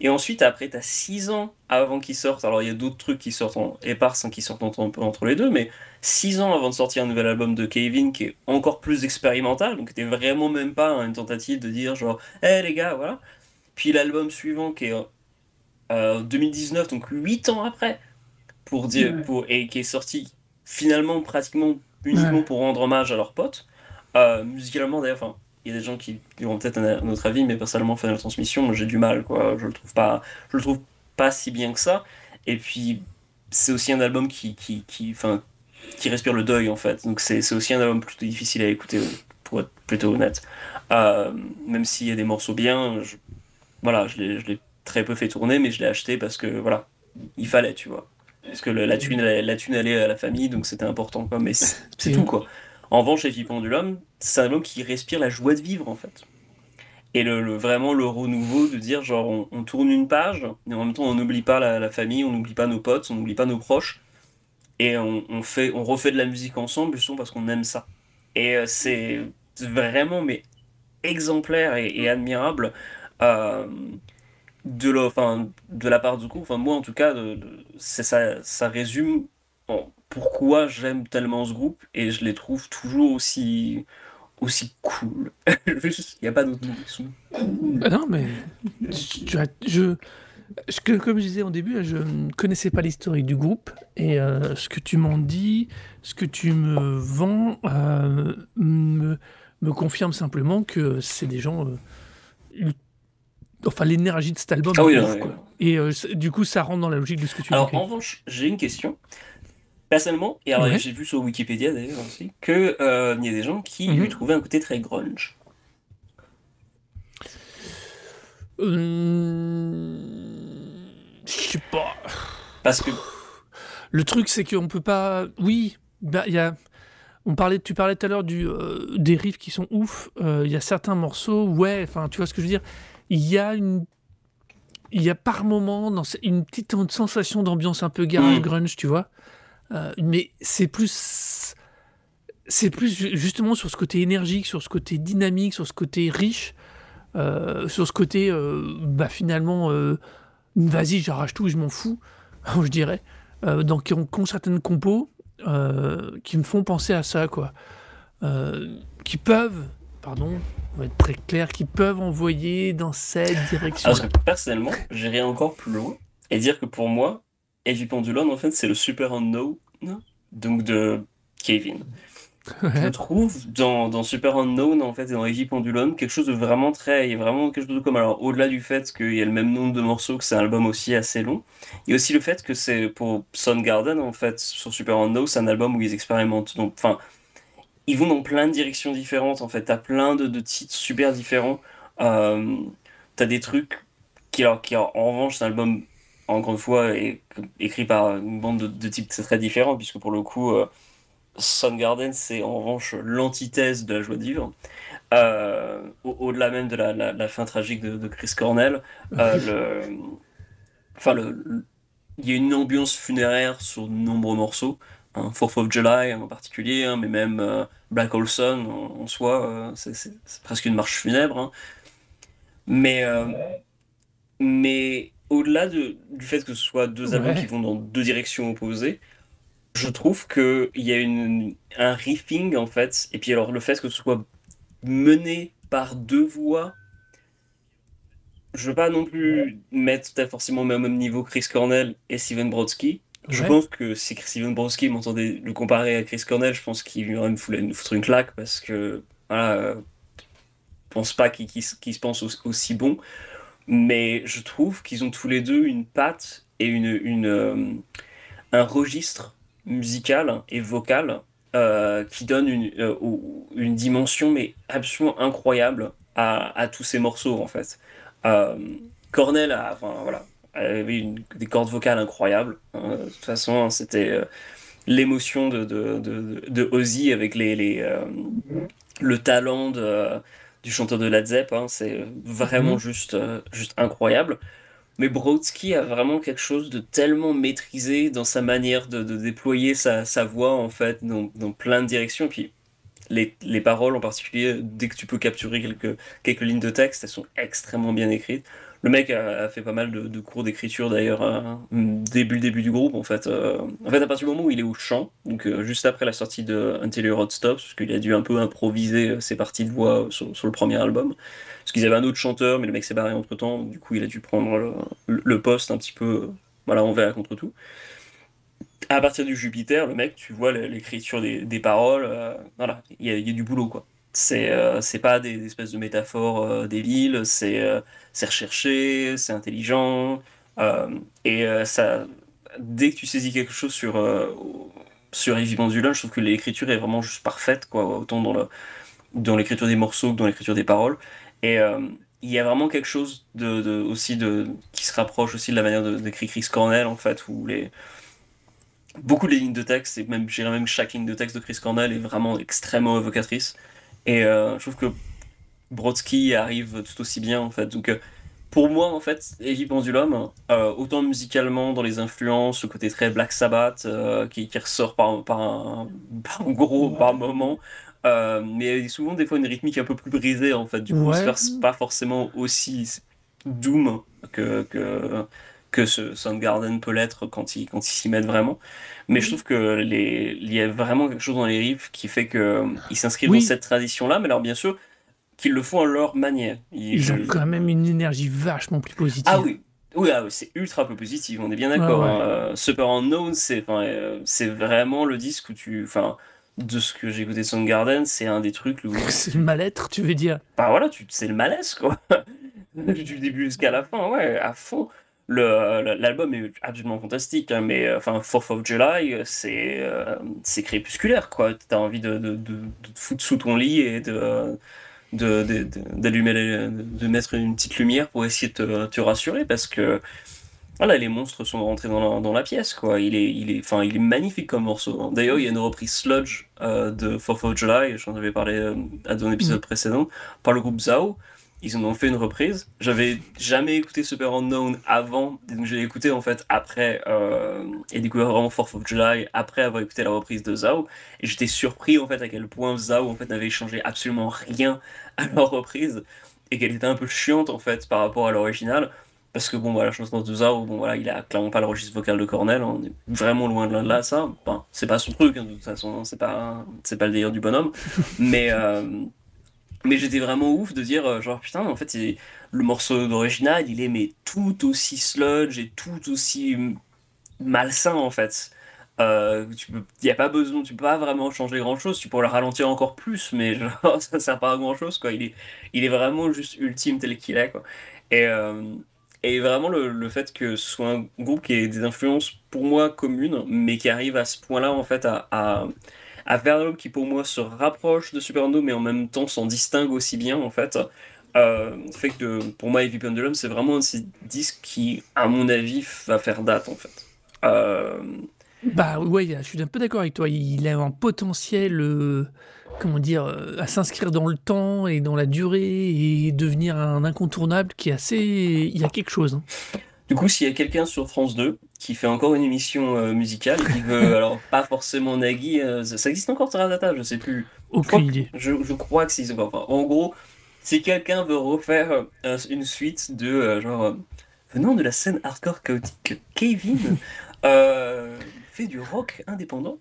S2: Et ensuite, après, tu as 6 ans avant qu'ils sortent. Alors, il y a d'autres trucs qui sortent en éparses, hein, qui sortent entre, entre les deux, mais 6 ans avant de sortir un nouvel album de Kevin qui est encore plus expérimental, donc c'était vraiment même pas une tentative de dire genre, hé les gars, voilà. Puis l'album suivant qui est euh, 2019, donc 8 ans après, pour dire, pour, et qui est sorti finalement pratiquement uniquement pour rendre hommage à leurs potes. Euh, musicalement, d'ailleurs, il y a des gens qui auront peut-être un, autre avis, mais personnellement, la Transmission, j'ai du mal, quoi. Je le trouve pas, je le trouve pas si bien que ça. Et puis, c'est aussi un album qui, qui, qui, enfin, qui respire le deuil, en fait. Donc, c'est aussi un album plutôt difficile à écouter, pour être plutôt honnête. Euh, même s'il y a des morceaux bien, je, voilà, je l'ai très peu fait tourner, mais je l'ai acheté parce que, voilà, il fallait, tu vois. Parce que la, thune, la, thune allait à la famille, donc c'était important. Quoi. Mais c'est tout, quoi. En revanche, chez Pendulum, c'est un album qui respire la joie de vivre, en fait. Et le, vraiment le renouveau de dire, genre, on, tourne une page, mais en même temps, on n'oublie pas la, famille, on n'oublie pas nos potes, on n'oublie pas nos proches. Et on, fait, on refait de la musique ensemble, justement parce qu'on aime ça. Et euh, c'est vraiment, mais exemplaire et, admirable. Euh, de la, enfin, de la part du coup, enfin moi en tout cas, de, ça, ça résume pourquoi j'aime tellement ce groupe et je les trouve toujours aussi aussi cool. Il n'y a pas d'autre mot.
S1: Bah non, mais je, je, comme je disais au début, je ne connaissais pas l'historique du groupe et euh, ce que tu m'en dis, ce que tu me vends, euh, me, me, confirme simplement que c'est des gens euh, enfin l'énergie de cet album.
S2: Ah
S1: Et euh, du coup, ça rentre dans la logique de ce que tu
S2: Alors, en revanche, j'ai une question. Personnellement, et alors j'ai vu sur Wikipédia d'ailleurs aussi, qu'il euh, y a des gens qui lui mhm. trouvaient un côté très grunge.
S1: Euh, je sais pas.
S2: Parce que.
S1: Le truc, c'est qu'on peut pas. Oui, bah, y a. On parlait, tu parlais tout à l'heure du, des riffs qui sont ouf. Il y a certains morceaux, ouais, enfin, tu vois ce que je veux dire il y a une il y a par moment dans une petite sensation d'ambiance un peu garage mm. grunge, tu vois. Euh, mais c'est plus c'est plus justement sur ce côté énergique, sur ce côté dynamique, sur ce côté riche, euh, sur ce côté euh, bah finalement vas-y j'arrache tout, je m'en fous, je dirais. donc qui ont, qui ont, certaines compos qui me font penser à ça quoi, qui peuvent pardon, on va être très clair, qui peuvent envoyer dans cette direction.
S2: Alors, personnellement, j'irai encore plus loin et dire que pour moi, Heavy Pendulum, en fait, c'est le super unknown donc de Kevin. je trouve dans, dans, Super Unknown en fait et dans Heavy Pendulum quelque chose de vraiment très il y a vraiment quelque chose de comme alors au-delà du fait qu'il y a le même nombre de morceaux que c'est un album aussi assez long il y a aussi le fait que c'est pour Garden en fait sur Super Unknown c'est un album où ils expérimentent. Donc enfin ils vont dans plein de directions différentes en fait. T'as plein de, de, titres super différents. Euh, t'as des trucs qui alors qui en revanche c'est un album encore une fois écrit par une bande de, de types très différents puisque pour le coup euh, Garden, c'est en revanche l'antithèse de la joie de vivre. Euh, au-delà même de la, fin tragique de, Chris Cornell, euh, le, enfin, le, il y a une ambiance funéraire sur de nombreux morceaux. Hein, Fourth of July en particulier, hein, mais même euh, Black Hole Sun en, soi, c'est presque une marche funèbre. Hein. Mais, mais au-delà du fait que ce soit deux albums qui vont dans deux directions opposées, je trouve qu'il y a une, un riffing en fait, et puis alors le fait que ce soit mené par deux voix, je veux pas non plus mettre forcément au même niveau Chris Cornell et Steven Brodsky. Je pense que si Steven Brodsky m'entendait le comparer à Chris Cornell, je pense qu'il aurait me foutre une claque parce que voilà, euh, je pense pas qu'il se pense aussi, bon. Mais je trouve qu'ils ont tous les deux une patte et une, euh, un registre musicale et vocale euh, qui donne une, euh, une dimension mais absolument incroyable à, tous ces morceaux en fait. Cornell a, voilà, avait des cordes vocales incroyables. Hein. De toute façon, hein, c'était l'émotion de, de, de, de, Ozzy avec les, les le talent du chanteur de Led Zepp. Hein. c'est vraiment mm-hmm. juste, juste incroyable. Mais Brodsky a vraiment quelque chose de tellement maîtrisé dans sa manière de, déployer sa, voix, en fait, dans, plein de directions. Et puis, les, les, paroles en particulier, dès que tu peux capturer quelques, quelques lignes de texte, elles sont extrêmement bien écrites. Le mec a, fait pas mal de, cours d'écriture d'ailleurs hein, début le début du groupe en fait. Euh, en fait à partir du moment où il est au chant, donc euh, juste après la sortie de Until Road Stops, parce qu'il a dû un peu improviser euh, ses parties de voix sur, le premier album. Parce qu'ils avaient un autre chanteur, mais le mec s'est barré entre temps, du coup il a dû prendre le, poste un petit peu voilà, envers contre tout. À partir du Jupiter, le mec, tu vois l'écriture des, des, paroles, voilà, il y, y, a du boulot quoi. C'est euh, pas des, espèces de métaphores euh, débiles, c'est euh, recherché, c'est intelligent. et ça, dès que tu saisis quelque chose sur, sur Heavy Pendulum, je trouve que l'écriture est vraiment juste parfaite, quoi, autant dans, le, dans l'écriture des morceaux que dans l'écriture des paroles. Et il y a vraiment quelque chose de, de, aussi de, qui se rapproche aussi de la manière d'écrire Chris Cornell, en fait, où les, beaucoup de lignes de texte, et même, même chaque ligne de texte de Chris Cornell est vraiment extrêmement évocatrice. Et euh, je trouve que Brodsky arrive tout aussi bien en fait. Donc euh, pour moi en fait, Heavy Pendulum, euh, autant musicalement dans les influences, le côté très Black Sabbath qui, qui, ressort par, par, un, par un gros par moment. mais souvent des fois une rythmique un peu plus brisée en fait du coup c'est pas forcément aussi doom que, que, que ce Soundgarden peut l'être quand ils quand ils s'y mettent vraiment. Mais je trouve que les, il y a vraiment quelque chose dans les riffs qui fait qu'ils s'inscrivent dans cette tradition-là, mais alors bien sûr qu'ils le font à leur manière.
S1: Ils, ont quand même une énergie vachement plus positive.
S2: Ah oui, oui, ah c'est ultra peu positif, on est bien d'accord. Hein. Euh, Super Unknown, c'est euh, c'est vraiment le disque où tu. Enfin, de ce que j'ai écouté Garden, c'est un des trucs. Où...
S1: c'est le mal-être, tu veux dire?
S2: Bah voilà, c'est le malaise, quoi. du début jusqu'à la fin, ouais, à fond l'album est absolument fantastique, hein, mais euh, enfin, Fourth of July, c'est euh, c'est crépusculaire, quoi. T'as envie de, de, de, te foutre sous ton lit et de d'allumer, de, mettre une petite lumière pour essayer de te, rassurer, parce que voilà, les monstres sont rentrés dans la, dans la pièce, quoi. Il est, il est, enfin, il est magnifique comme morceau. Hein. D'ailleurs, il y a une reprise sludge euh, de Fourth of July, j'en avais parlé à un épisode mm. précédent, par le groupe Zao ils en ont fait une reprise. J'avais jamais écouté Super Unknown avant, donc j'ai écouté en fait après euh, et découvert vraiment Fourth of July après avoir écouté la reprise de Zao. Et j'étais surpris en fait à quel point Zao en fait n'avait changé absolument rien à leur reprise et qu'elle était un peu chiante en fait par rapport à l'original. Parce que bon, voilà, la chanson de Zao, bon voilà, il a clairement pas le registre vocal de Cornell, on est vraiment loin de là, ça. Enfin, c'est pas son truc, hein, de toute façon, c'est pas, pas le délire du bonhomme. Mais, euh, mais j'étais vraiment ouf de dire, euh, genre, putain, en fait, le morceau d'original, il est mais tout aussi sludge et tout aussi malsain, en fait. Euh, tu peux, y a pas besoin, tu peux pas vraiment changer grand chose. Tu pourrais le ralentir encore plus, mais genre, ça sert pas à grand chose, quoi. Il est, il est vraiment juste ultime tel qu'il est, quoi. Et, euh, et vraiment, le, le, fait que ce soit un groupe qui ait des influences pour moi communes, mais qui arrive à ce point-là, en fait, à, à qui pour moi se rapproche de Supernova, mais en même temps s'en distingue aussi bien, en fait. Euh, fait que pour moi, Heavy Pendulum, c'est vraiment un de ces disques qui, à mon avis, va faire date, en fait. Euh,
S1: bah ouais, je suis un peu d'accord avec toi. Il a un potentiel, euh, comment dire, euh, à s'inscrire dans le temps et dans la durée et devenir un incontournable qui est assez. Il y a quelque chose. Hein.
S2: Du coup, s'il y a quelqu'un sur France 2 qui fait encore une émission euh, musicale, qui veut, alors pas forcément Nagui, ça, existe encore Taratata, je sais plus.
S1: Aucune idée.
S2: Je, je, crois que c'est encore. en gros, si quelqu'un veut refaire une suite de genre venant de la scène hardcore chaotique, Kevin. du rock indépendant.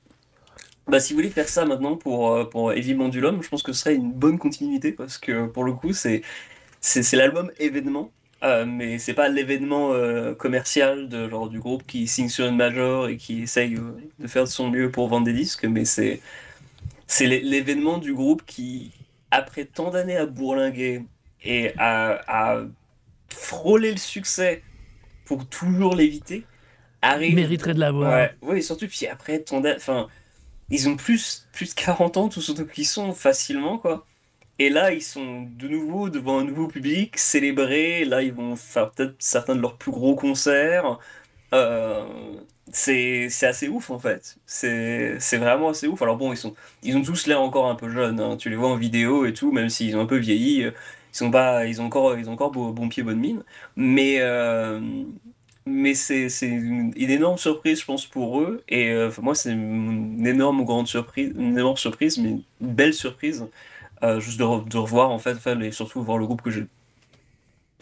S2: Bah, si vous voulez faire ça maintenant pour, euh, pour Heavy Mandulum, je pense que ce serait une bonne continuité parce que pour le coup, c'est, l'album événement, euh, mais c'est pas l'événement euh, commercial de, genre, du groupe qui signe sur une major et qui essaye de faire de son mieux pour vendre des disques, mais c'est, c'est l'événement du groupe qui, après tant d'années à bourlinguer et à, à frôler le succès pour toujours l'éviter,
S1: arrive. Mériterait de l'avoir.
S2: Ouais, ouais, surtout, puis après, ton enfin, ils ont plus, plus de 40 ans, tous ceux qui sont facilement, quoi. Et là, ils sont de nouveau devant un nouveau public, célébrés. Là, ils vont faire peut-être certains de leurs plus gros concerts. Euh, c'est assez ouf, en fait. C'est vraiment assez ouf. Alors bon, ils, sont, ils ont tous l'air encore un peu jeunes. Hein. Tu les vois en vidéo et tout, même s'ils ont un peu vieilli. Ils, sont pas, ils ont encore, ils ont encore bon, pied, bonne mine. Mais... Euh, mais c'est une, une, énorme surprise, je pense, pour eux. Et euh, moi, c'est une énorme grande surprise, une énorme surprise, mais une belle surprise, euh, juste de, de, revoir, en fait, et surtout voir le groupe que j'ai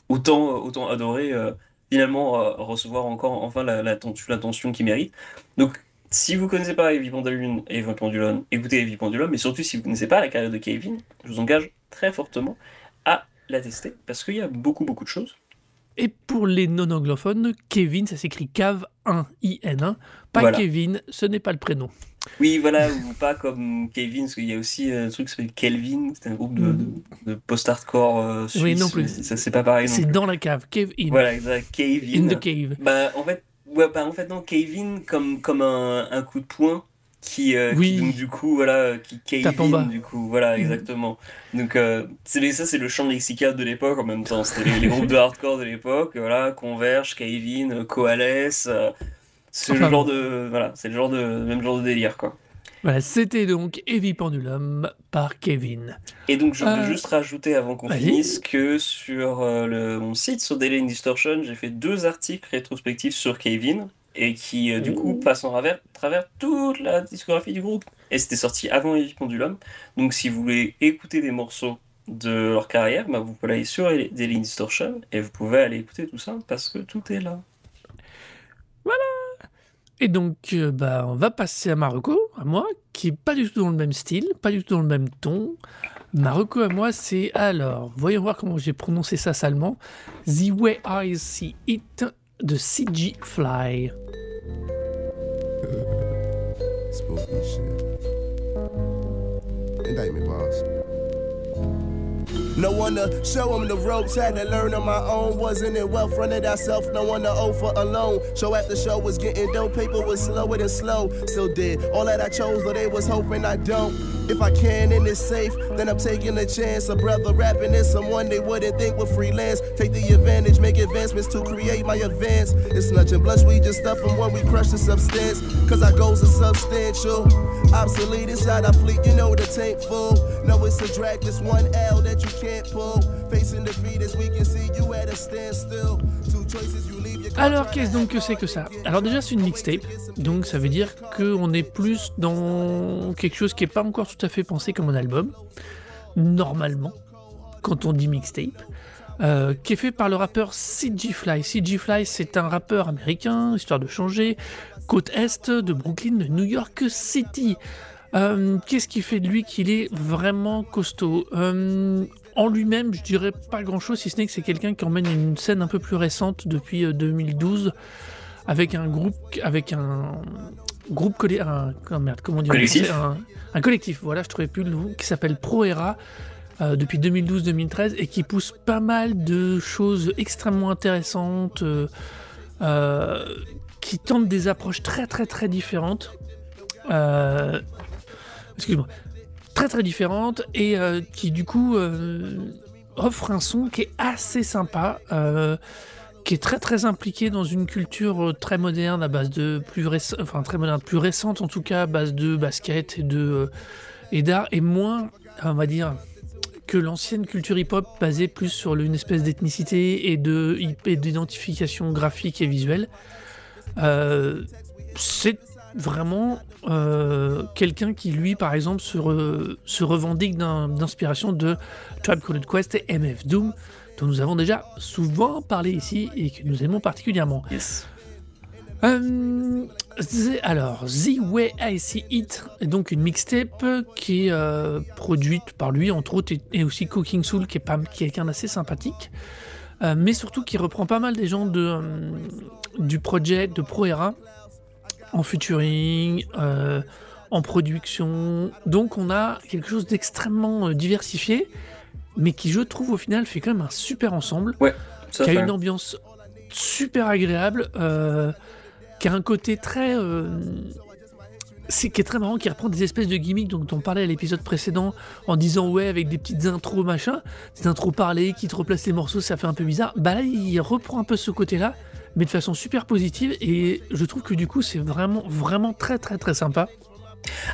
S2: autant, autant adoré, euh, finalement recevoir encore enfin l'attention qu'il mérite. Donc, si vous connaissez pas Heavy Pendulum, Heavy Pendulum, écoutez Heavy Pendulum, mais surtout si vous connaissez pas la carrière de Kevin, je vous engage très fortement à la tester, parce qu'il y a beaucoup, beaucoup de choses
S1: et pour les non-anglophones, Kevin, ça s'écrit Cave 1 I-N 1. Pas Kevin, ce n'est pas le prénom.
S2: Oui, voilà, ou pas comme Kevin, parce qu'il y a aussi un truc qui s'appelle Kelvin, c'est un groupe de, de, post-hardcore euh, suisse. Oui, non plus. Ça, c'est pas pareil.
S1: C'est dans la cave, Cave In.
S2: Voilà, exact, Cave In.
S1: In the cave.
S2: Bah, en fait, ouais, bah, en fait non, Cave In comme, comme un, un coup de poing qui, euh, oui. donc du coup voilà qui cave in, du coup voilà mhm. exactement donc euh, c'est ça c'est le champ lexical de l'époque en même temps c'était les, groupes de hardcore de l'époque voilà Converge Cave In Coalesce euh, c'est le genre de voilà c'est le genre de même genre de délire quoi
S1: voilà, c'était donc Heavy Pendulum par Kevin.
S2: Et donc je voulais juste rajouter avant qu'on finisse que sur le, mon site sur Daily Distortion, j'ai fait deux articles rétrospectifs sur Kevin et qui euh, du coup passe en travers, travers toute la discographie du groupe. Et c'était sorti avant Heavy Pendulum. Donc si vous voulez écouter des morceaux de leur carrière, bah, vous pouvez aller sur Daily Distortion et vous pouvez aller écouter tout ça parce que tout est là.
S1: Voilà. Et donc, euh, bah, on va passer à Marocco, à moi, qui est pas du tout dans le même style, pas du tout dans le même ton. Marocco à moi, c'est alors, voyons voir comment j'ai prononcé ça salement. The Way I See It de CG Fly. Spooky shit. No one to show them the ropes, had to learn on my own. Wasn't it well fronted ourselves? No one to offer alone. Show after show was getting dope, paper was slower than slow. Still did all that I chose, but they was hoping I don't. If I can and it's safe, then I'm taking a chance. A brother rapping is someone they wouldn't think would freelance. Take the advantage, make advancements to create my advance. It's nothing blush, we just stuff them when we crush the substance. Cause our goals are substantial. Obsolete inside our fleet, you know the tank full. No, it's a drag, this one L that you can't pull. Facing defeat as we can see you at a standstill. Two choices you leave your Alors, qu'est-ce donc que c'est que ça Alors déjà, c'est une mixtape, donc ça veut dire qu'on est plus dans quelque chose qui n'est pas encore tout à fait pensé comme un album, normalement, quand on dit mixtape. Euh, qui est fait par le rappeur CG Fly. CG Fly, c'est un rappeur américain, histoire de changer, côte est de Brooklyn, de New York City. Euh, qu'est-ce qui fait de lui qu'il est vraiment costaud? Euh, En lui-même, je dirais pas grand-chose, si ce n'est que c'est quelqu'un qui emmène une scène un peu plus récente depuis 2012, avec un groupe, avec un, groupe collé, un, oh merde, comment dire,
S2: Collectif.
S1: un, un collectif. Voilà, je trouvais plus le nom, qui s'appelle Pro Era. euh, depuis 2012-2013 et qui pousse pas mal de choses extrêmement intéressantes, euh, euh, qui tentent des approches très très très différentes. Euh, Excuse-moi. Très très différentes et euh, qui du coup euh, offre un son qui est assez sympa. qui est très très impliqué dans une culture très moderne à base de plus réc- enfin très moderne, plus récente en tout cas, à base de basket et de et d'art et moins, on va dire, que l'ancienne culture hip-hop basée plus sur une espèce d'ethnicité et de et d'identification graphique et visuelle. Euh, c'est vraiment euh, quelqu'un qui lui par exemple se, re- se revendique d'inspiration de Tribe Called Quest et MF Doom dont nous avons déjà souvent parlé ici et que nous aimons particulièrement.
S2: Yes.
S1: Euh, the- alors, The Way I See It est donc une mixtape qui est euh, produite par lui, entre autres, et, et aussi Cooking Soul, qui est, pas, qui est quelqu'un d'assez sympathique, euh, mais surtout qui reprend pas mal des gens de, euh, du projet de Pro Era en featuring, euh, en production. Donc, on a quelque chose d'extrêmement diversifié, mais qui, je trouve, au final, fait quand même un super ensemble
S2: Ça
S1: qui a
S2: fait.
S1: une ambiance super agréable, qui a un côté très. Euh, c'est qui est très marrant, qui reprend des espèces de gimmicks dont on parlait à l'épisode précédent en disant ouais avec des petites intros machin, des intros parlées qui te replacent les morceaux, ça fait un peu bizarre. Bah là il reprend un peu ce côté-là, mais de façon super positive et je trouve que du coup c'est vraiment vraiment très très très sympa.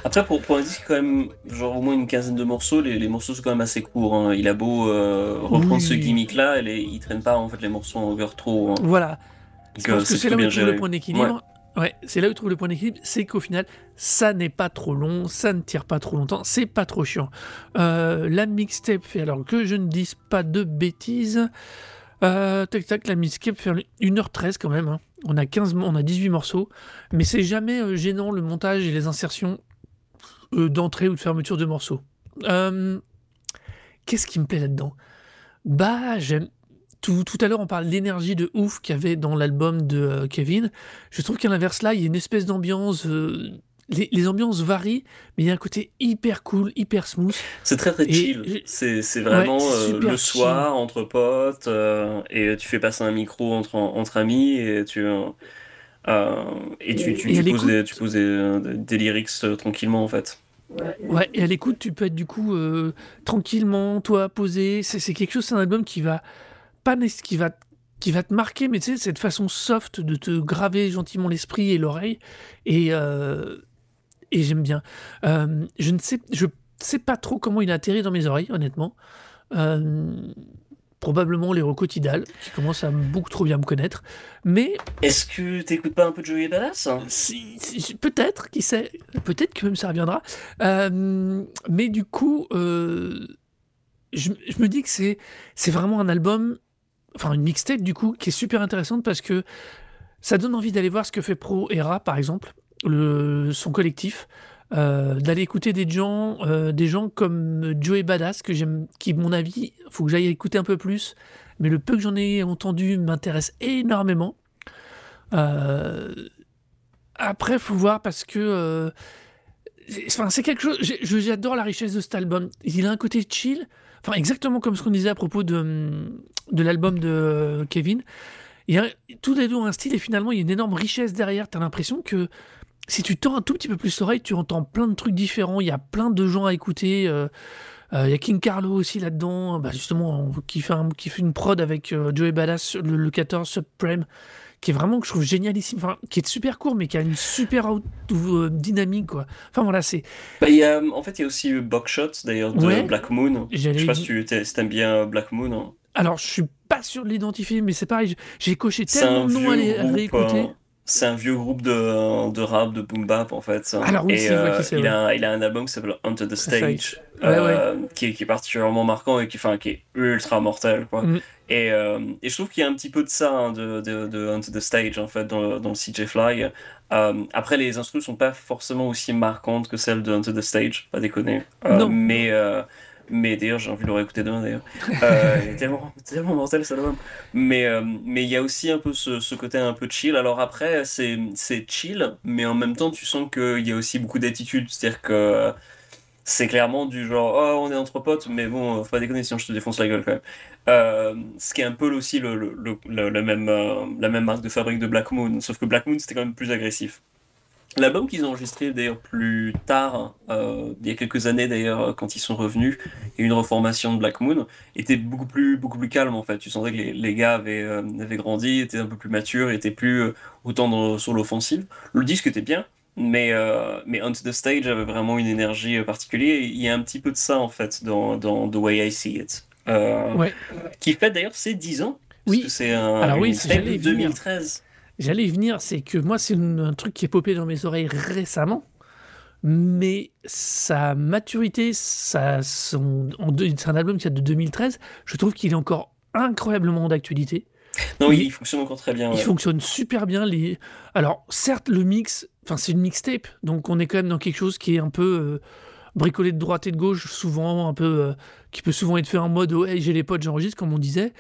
S2: Après, pour, pour un disque, quand même, genre au moins une quinzaine de morceaux, les, les morceaux sont quand même assez courts. hein. Il a beau euh, reprendre
S1: Oui.
S2: ce gimmick-là, il traîne pas en fait les morceaux en longueur trop. hein.
S1: Voilà, Je
S2: euh,
S1: pense que c'est là où le point d'équilibre. Ouais, c'est là où il trouve le point d'équilibre, c'est qu'au final, ça n'est pas trop long, ça ne tire pas trop longtemps, c'est pas trop chiant. Euh, la mixtape fait, alors que je ne dise pas de bêtises, euh, tac tac, la mixtape fait 1h13 quand même. hein. On, a 15, mo- on a 18 morceaux, mais c'est jamais euh, gênant le montage et les insertions d'entrée ou de fermeture de morceaux. Qu'est-ce qui me plaît là-dedans? Bah, j'aime. Tout, tout à l'heure, on parle de l'énergie de ouf qu'il y avait dans l'album de euh, Kevin. Je trouve qu'à l'inverse, là, il y a une espèce d'ambiance. euh, les, les ambiances varient, mais il y a un côté hyper cool, hyper smooth.
S2: C'est très très
S1: Et
S2: chill. C'est c'est vraiment
S1: Ouais, c'est
S2: euh, le
S1: chill.
S2: soir entre potes euh, et tu fais passer un micro entre, entre amis et tu. euh, et tu, tu,
S1: Et à
S2: tu poses, des, tu poses des, lyrics euh, tranquillement en fait.
S1: Ouais, et à l'écoute, tu peux être du coup euh, tranquillement, toi, posé. C'est c'est quelque chose, c'est un album qui va pas nec- qui va qui va te marquer, mais tu sais, cette façon soft de te graver gentiment l'esprit et l'oreille. Et, euh, et j'aime bien. Euh, je ne sais, je sais pas trop comment il a atterri dans mes oreilles, honnêtement. Euh, probablement les Tidal, qui commencent à beaucoup trop bien me connaître. Mais
S2: Est-ce que t'écoutes pas un peu de Joey Badass hein?
S1: Si- si- peut-être, qui sait, peut-être que même ça reviendra. Euh, mais du coup, euh, je, je me dis que c'est, c'est vraiment un album, enfin une mixtape du coup, qui est super intéressante parce que ça donne envie d'aller voir ce que fait Pro Era, par exemple, le, son collectif. euh, d'aller écouter des gens, euh, des gens comme Joey Badass que j'aime, qui, mon avis, faut que j'aille écouter un peu plus. Mais le peu que j'en ai entendu m'intéresse énormément. Euh, après, faut voir parce que. Enfin, c'est quelque chose. J'adore la richesse de cet album. Il a un côté chill. Enfin, exactement comme ce qu'on disait à propos de, de l'album de Kevin. Il y a, tous les deux un style et finalement, il y a une énorme richesse derrière. T'as l'impression que si tu tends un tout petit peu plus l'oreille, tu entends plein de trucs différents. Il y a plein de gens à écouter. euh, euh, il y a King Carlo aussi là-dedans, bah, justement, qui fait, qui fait une prod avec euh, Joey Badass, le, le 14 Supreme, qui est vraiment, que je trouve génialissime, enfin, qui est super court, mais qui a une super euh, dynamique, quoi. Enfin voilà, c'est.
S2: Bah, il y a, en fait, il y a aussi eu Buckshot d'ailleurs de
S1: Ouais.
S2: Black Moon. Je sais pas si tu t'aimes bien euh, Black Moon. hein.
S1: Alors, je suis pas sûr de l'identifier, mais c'est pareil, j'ai coché tellement de noms à, les- à réécouter.
S2: euh, C'est un vieux groupe de, de rap, de boom bap en fait.
S1: Alors oui,
S2: et euh, il,
S1: ouais.
S2: a, il a un album qui s'appelle Onto the Stage.
S1: Ouais,
S2: euh, Qui, est, qui est particulièrement marquant et qui, enfin, qui est ultra mortel. Quoi.
S1: Mm.
S2: Et, euh, et je trouve qu'il y a un petit peu de ça hein, de, de, de Onto the Stage en fait dans dans le CJ Fly. Euh, après, les instruments sont pas forcément aussi marquantes que celles de Onto the Stage, pas déconner. Euh,
S1: Non.
S2: Mais, Mais d'ailleurs, j'ai envie de le réécouter demain d'ailleurs. Il est tellement, tellement mortel cet album. Mais mais il y a aussi un peu ce, ce, côté un peu chill. Alors après, c'est chill, mais en même temps, tu sens qu'il y a aussi beaucoup d'attitude. C'est-à-dire que c'est clairement du genre oh on est entre potes mais bon faut pas déconner sinon je te défonce la gueule quand même euh, ce qui est un peu aussi le, le, même, la même marque de fabrique de Black Moon sauf que Black Moon c'était quand même plus agressif L'album qu'ils ont enregistré d'ailleurs plus tard, euh, il y a quelques années d'ailleurs, quand ils sont revenus, et une reformation de Black Moon, était beaucoup plus, beaucoup plus calme en fait. Tu sentais que les, les gars avaient, euh, avaient, grandi, étaient un peu plus matures, étaient plus euh, autant sur l'offensive. Le disque était bien, mais, euh, mais On the Stage avait vraiment une énergie particulière. Il y a un petit peu de ça en fait dans, dans The Way I See It.
S1: ouais.
S2: Qui fait d'ailleurs ses 10 ans.
S1: Oui.
S2: C'est un
S1: Alors, oui,
S2: de 2013.
S1: J'allais y venir, c'est que moi, c'est un truc qui est popé dans mes oreilles récemment, mais sa maturité, ça, son, c'est un album qui date de 2013, je trouve qu'il est encore incroyablement d'actualité.
S2: Non, il, il, fonctionne encore très bien.
S1: Il fonctionne super bien. Les... Alors, certes, le mix, enfin, c'est une mixtape, donc on est quand même dans quelque chose qui est un peu euh, bricolé de droite et de gauche, souvent un peu, euh, qui peut souvent être fait en mode, oh, hey, j'ai les potes, j'enregistre, comme on disait.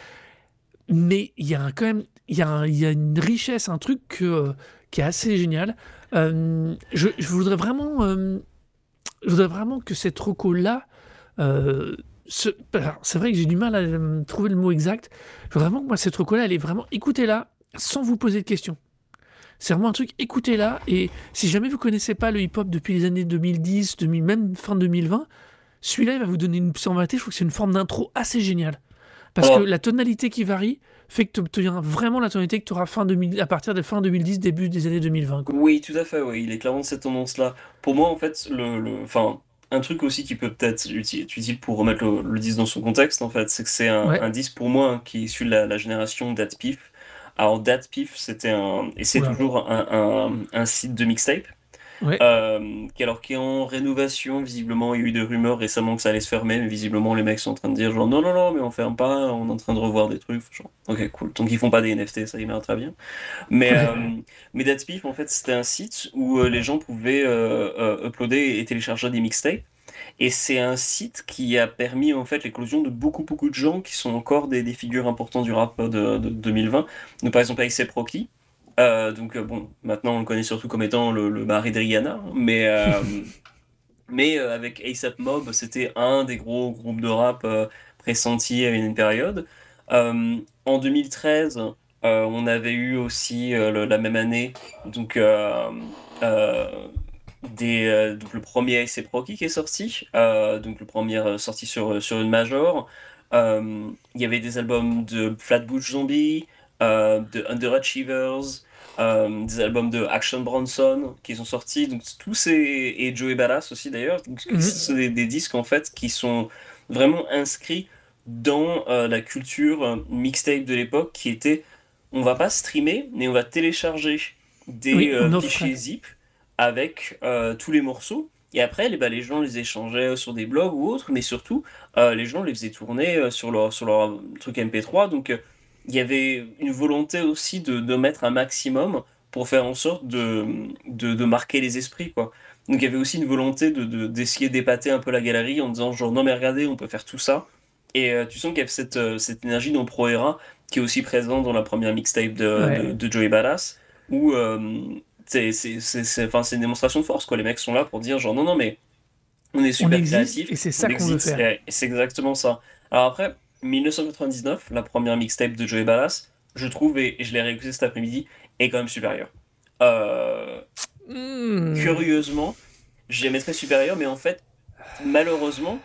S1: Mais il y a quand même il y, a y, a une richesse, un truc euh, qui est assez génial. Je, je, voudrais vraiment, je voudrais vraiment que cette reco-là, c'est vrai que j'ai du mal à trouver le mot exact. Vraiment que moi, cette reco-là, elle est vraiment, écoutez-la sans vous poser de questions. C'est vraiment un truc, écoutez-la. Et si jamais vous connaissez pas le hip-hop depuis les années 2010, 2000, même fin 2020, celui-là, il va vous donner une. En je trouve que c'est une forme d'intro assez géniale. Parce que la tonalité qui varie, fait que tu obtiens vraiment la tonalité que tu auras fin 2000, à partir de fin 2010, début des années 2020.
S2: Oui, tout à fait, oui. il est clairement de cette tendance-là. Pour moi, en fait, le, le, un truc aussi qui peut peut-être être utile pour remettre le, disque dans son contexte, en fait, c'est que c'est un, disque pour moi qui est issu de la, génération DatPif. Alors, DatPif, c'était un. Et c'est toujours un, un, site de mixtape. Euh, qui, alors, qui est en rénovation, visiblement. Il y a eu des rumeurs récemment que ça allait se fermer, mais visiblement, les mecs sont en train de dire genre non, non, non, mais on ferme pas, on est en train de revoir des trucs. Genre, ok, cool. Donc, ils font pas des NFT, ça, il très bien. Mais, euh, mais en fait, c'était un site où euh, les gens pouvaient uploader et télécharger des mixtapes. Et c'est un site qui a permis en fait l'éclosion de beaucoup beaucoup de gens qui sont encore des, des figures importantes du rap de, 2020. Donc par exemple A$AP Rocky, euh, donc euh, bon, maintenant on le connaît surtout comme étant le, le mari de Rihanna, mais, euh, mais avec ASAP Mob, c'était un des gros groupes de rap pressentis à une période. en 2013, on avait eu aussi la même année, donc, des, donc le premier ASAP Rocky qui est sorti, donc le premier sorti sur, sur une major. Il y avait des albums de Flatbush Zombie, de Underachievers, euh, des albums de Action Bronson qui sont sortis, donc tous ces et Joey Badass aussi d'ailleurs. Mhm. Ce sont des, disques en fait qui sont vraiment inscrits dans euh, la culture mixtape de l'époque qui était on va pas streamer mais on va télécharger des fichiers zip avec tous les morceaux et après les, bah, les gens les échangeaient sur des blogs ou autres mais surtout les gens les faisaient tourner sur leur, sur leur truc MP3 donc il y avait une volonté aussi de, de, mettre un maximum pour faire en sorte de, de, de, marquer les esprits, quoi. Donc il y avait aussi une volonté de, d'essayer d'épater un peu la galerie en disant genre non mais regardez, on peut faire tout ça. Et euh, tu sens qu'il y avait cette, euh, cette énergie dans Pro Era qui est aussi présente dans la première mixtape de, de, Joey Badass, où euh, c'est, une démonstration de force, quoi. Les mecs sont là pour dire genre non, non, mais on est super créatifs.
S1: Et c'est ça qu'on veut faire.
S2: C'est exactement ça. Alors après, 1999, la première mixtape de Joey Ballas, je trouve, et, je l'ai réécouté cet après-midi, est quand même supérieure. Euh, hmm. Curieusement, les mettrais supérieure, mais en fait, malheureusement,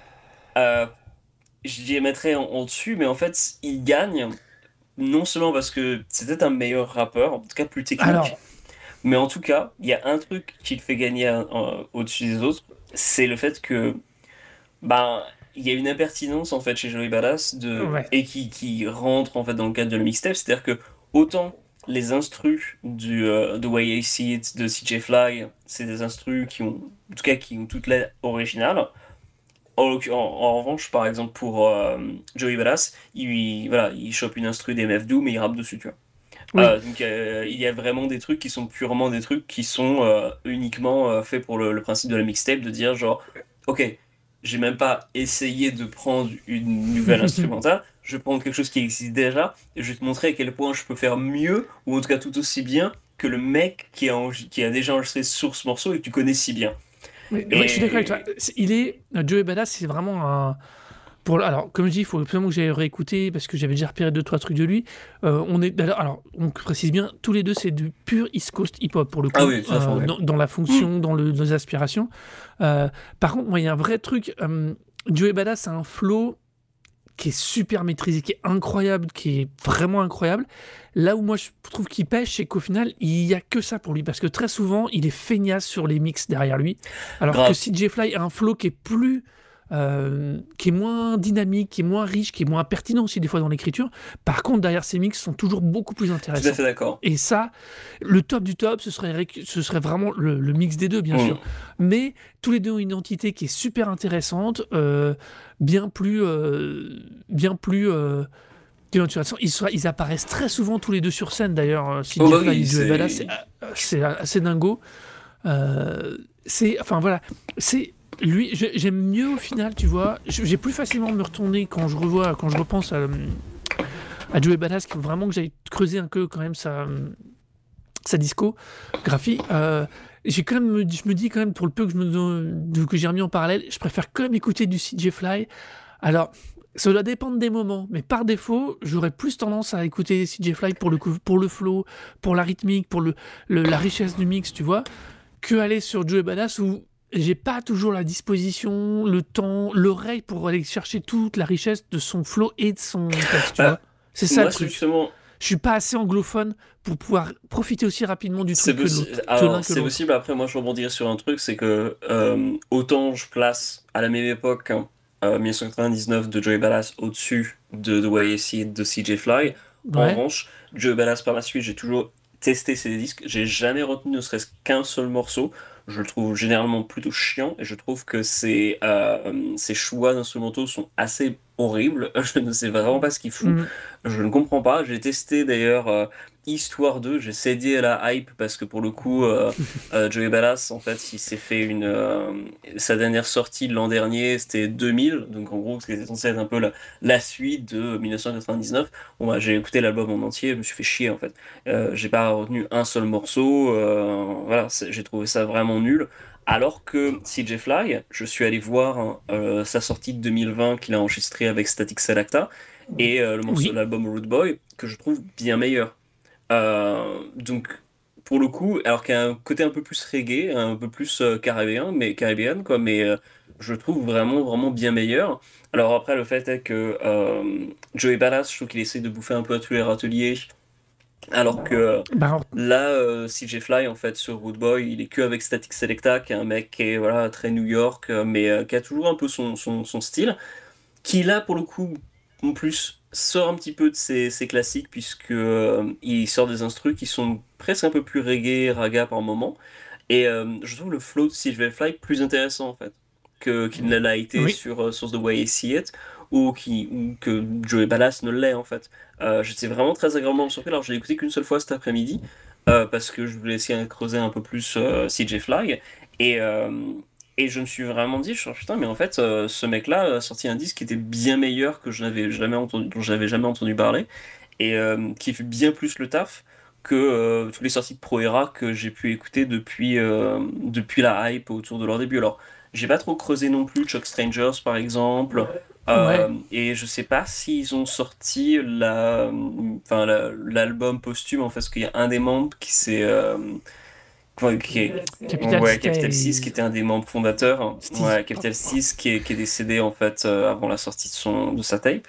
S2: euh, les mettrais en, dessus, mais en fait, il gagne non seulement parce que c'était un meilleur rappeur, en tout cas plus technique, mais en tout cas, il y a un truc qui le fait gagner au-dessus des autres, c'est le fait que ben, il y a une impertinence en fait chez Joey Badass de, et qui, qui, rentre en fait dans le cadre de le mixtape, c'est-à-dire que autant les instrus du euh, The Way I See It de CJ Fly, c'est des instrus qui ont, en tout cas qui ont toute l'air originale. En, en, revanche, par exemple pour euh, Joey Badass, il, voilà, il chope une instru d'MF Doom mais il rappe dessus, tu vois. Euh, donc il y a vraiment des trucs qui sont purement des trucs qui sont uniquement faits pour le, le, principe de la mixtape, de dire genre, ok, j'ai même pas essayé de prendre une nouvelle instrumentale. Je prends quelque chose qui existe déjà et je vais te montrer à quel point je peux faire mieux, ou en tout cas tout aussi bien, que le mec qui a, qui a déjà enregistré sur ce morceau et que tu connais si bien.
S1: je suis d'accord avec toi. Il est, Joey Badass, c'est vraiment un alors, comme je dis, il faut absolument que j'aille réécouter parce que j'avais déjà repéré deux trois trucs de lui. Euh, on est alors, on précise bien, tous les deux c'est du pur East Coast hip hop pour le coup,
S2: ah oui,
S1: euh, dans, la fonction, dans le, les aspirations. Euh, par contre, moi, il y a un vrai truc. Joey Badass a un flow qui est super maîtrisé, qui est incroyable, qui est vraiment incroyable. Là où moi je trouve qu'il pêche, c'est qu'au final, il n'y a que ça pour lui. Parce que très souvent, il est feignasse sur les mix derrière lui. Alors que que CJ Fly a un flow qui est plus euh, qui est moins dynamique, qui est moins riche, qui est moins pertinent aussi des fois dans l'écriture. Par contre, derrière ces mix sont toujours beaucoup plus intéressants. Tout
S2: à fait d'accord.
S1: Et ça, le top du top, ce serait, ce serait vraiment le, mix des deux, bien mm. sûr. Mais tous les deux ont une identité qui est super intéressante, euh, bien plus, euh, bien plus. ils, ils, apparaissent très souvent tous les deux sur scène d'ailleurs. Si oh, bah c'est assez dingo. c'est, enfin voilà, c'est lui, j'aime mieux au final, tu vois. J'ai plus facilement me retourner quand je revois, quand je repense à, à Joey Badass, vraiment que j'aille creuser un peu quand même sa, sa discographie. Euh, j'ai quand même, je me dis quand même, pour le peu que je me que j'ai remis en parallèle, je préfère quand même écouter du CJ Fly. Alors, ça doit dépendre des moments, mais par défaut, j'aurais plus tendance à écouter CJ Fly pour le, pour le flow, pour la rythmique, pour la richesse du mix, tu vois, que aller sur Joey Badass où j'ai pas toujours la disposition, le temps, l'oreille pour aller chercher toute la richesse de son flow et de son texte. Bah, c'est ça le truc. Justement... Je suis pas assez anglophone pour pouvoir profiter aussi rapidement du truc que
S2: C'est possible. Après, moi, je rebondirais sur un truc, c'est que euh, autant je place à la même époque, 1999 hein, euh, de Joey Ballas au-dessus de The Way I de CJ Fly. En revanche, Joey Ballas par la suite, j'ai toujours testé ses disques. J'ai jamais retenu ne serait-ce qu'un seul morceau je le trouve généralement plutôt chiant et je trouve que ses, euh, ses choix d'instrumentaux sont assez horribles. Je ne sais vraiment pas ce qu'il fout. Mm. Je ne comprends pas. J'ai testé d'ailleurs euh, Histoire 2, j'ai cédé à la hype parce que pour le coup, euh, euh, Joey Ballas, en fait, il s'est fait une. Sa dernière sortie l'an dernier, c'était 2000, donc en gros, c'était censé être un peu la, la suite de 1999. Bon, bah, j'ai écouté l'album en entier, je me suis fait chier en fait. j'ai pas retenu un seul morceau, voilà, j'ai trouvé ça vraiment nul. Alors que CJ Fly, je suis allé voir sa sortie de 2020 qu'il a enregistré avec Static Selecta et le morceau de l'album Root Boy que je trouve bien meilleur. Euh, donc, pour le coup, alors qu'il y a un côté un peu plus reggae, un peu plus euh, caribéen, mais caribéen, quoi, mais euh, je trouve vraiment, vraiment bien meilleur. Alors après, le fait est que Joey Ballas, je trouve qu'il essaie de bouffer un peu à tous les râteliers. Alors que bah, là, CJ Fly, en fait, sur Root Boy, il est que avec Static Selecta, qui est un mec qui est voilà, très New York, mais qui a toujours un peu son, son, son style. Qui là, pour le coup, en plus, sort un petit peu de ses, classiques puisque euh, il sort des instrus qui sont presque un peu plus reggae, raga par moment. Et euh, je trouve le flow de Silver Fly plus intéressant en fait qu'il ne l'a été sur euh, Source the Way I See It ou, qui, ou que Joey Ballas ne l'est en fait. J'étais vraiment très agréablement surpris. Alors je l'ai écouté qu'une seule fois cet après-midi parce que je voulais essayer de creuser un peu plus CJ Fly et et je me suis vraiment dit, je suis putain, mais en fait, euh, ce mec-là a sorti un disque qui était bien meilleur que je n'avais jamais entendu, dont j'avais jamais entendu parler, et euh, qui fait bien plus le taf que euh, tous les sorties de Pro Era que j'ai pu écouter depuis, depuis la hype autour de leur début. Alors, j'ai pas trop creusé non plus Chuck Strangers par exemple, et je sais pas s'ils ont sorti la, enfin, l'album posthume, en fait, parce qu'il y a un des membres qui s'est qui Capital, 6 qui était un des membres fondateurs. Ouais, Capital 6 qui est, qui est, décédé en fait euh, avant la sortie de, son, de sa tape.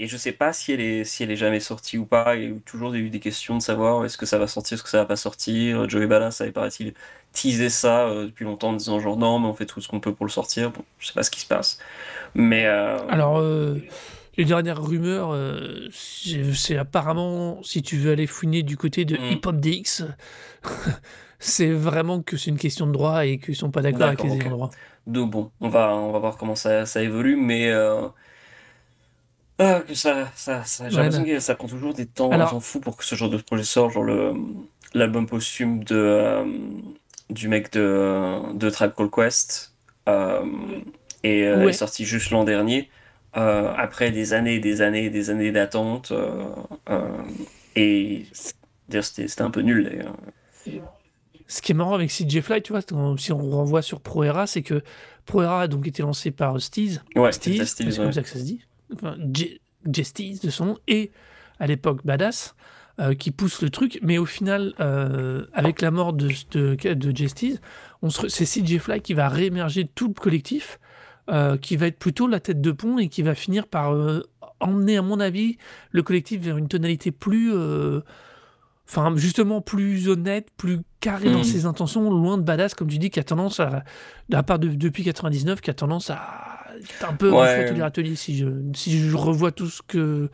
S2: Euh, et je sais pas si elle, est, si elle est jamais sortie ou pas. Il y a toujours eu des questions de savoir est-ce que ça va sortir, est-ce que ça va pas sortir? Joey Ballas avait paraît-il teasé ça euh, depuis longtemps en disant genre non mais on fait tout ce qu'on peut pour le sortir. Bon, je sais pas ce qui se passe. Mais
S1: alors les dernières rumeurs, euh, c'est apparemment, si tu veux aller fouiner du côté de mm. Hip Hop DX, c'est vraiment que c'est une question de droit et qu'ils sont pas d'accord avec les droits.
S2: Donc bon, on va, on va voir comment ça, ça évolue, mais euh, ah, que ça, ça, ça j'ai l'impression que ça prend toujours des temps, on s'en fout pour que ce genre de projet sorte, genre le l'album posthume de euh, du mec de, de Tribe Called Quest. et est sorti juste l'an dernier. après des années et des années et des années d'attente. et c'était un peu nul d'ailleurs.
S1: Ce qui est marrant avec CJ Fly, tu vois, si on renvoie sur ProEra, c'est que ProEra a donc été lancé par Steez.
S2: Ouais,
S1: Steez, c'est comme ça que ça se dit. Enfin, Steez de son nom, et à l'époque Badass, euh, qui pousse le truc. Mais au final, euh, avec la mort de, de, de c'est CJ Fly qui va réémerger tout le collectif, euh, qui va être plutôt la tête de pont et qui va finir par emmener, à mon avis, le collectif vers une tonalité plus enfin justement plus honnête, plus carré dans mm. ses intentions, loin de badass comme tu dis, qui a tendance à, à part de, depuis 99, qui a tendance à un peu ouais. en ateliers. Si je, si je revois tout ce que,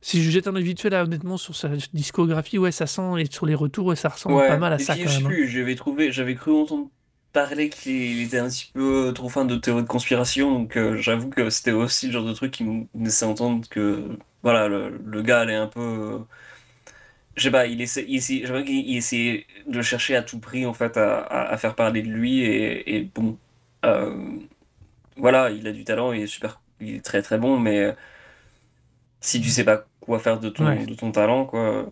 S1: si je jette un œil vite fait là, honnêtement sur sa discographie, ouais, ça sent et sur les retours, ouais, ça ressemble pas mal à ça.
S2: Quand même, hein. j'avais trouvé, j'avais cru entendre parler qu'il était un petit peu trop fan de théories de conspiration, donc euh, j'avoue que c'était aussi le genre de truc qui me laissait entendre que voilà, le, le gars allait un peu je sais pas, il essaie, il essaie, de chercher à tout prix en fait à, à, faire parler de lui et, bon, euh, voilà, il a du talent, il est super, il est très très bon, mais si tu sais pas quoi faire de ton, de ton talent, quoi,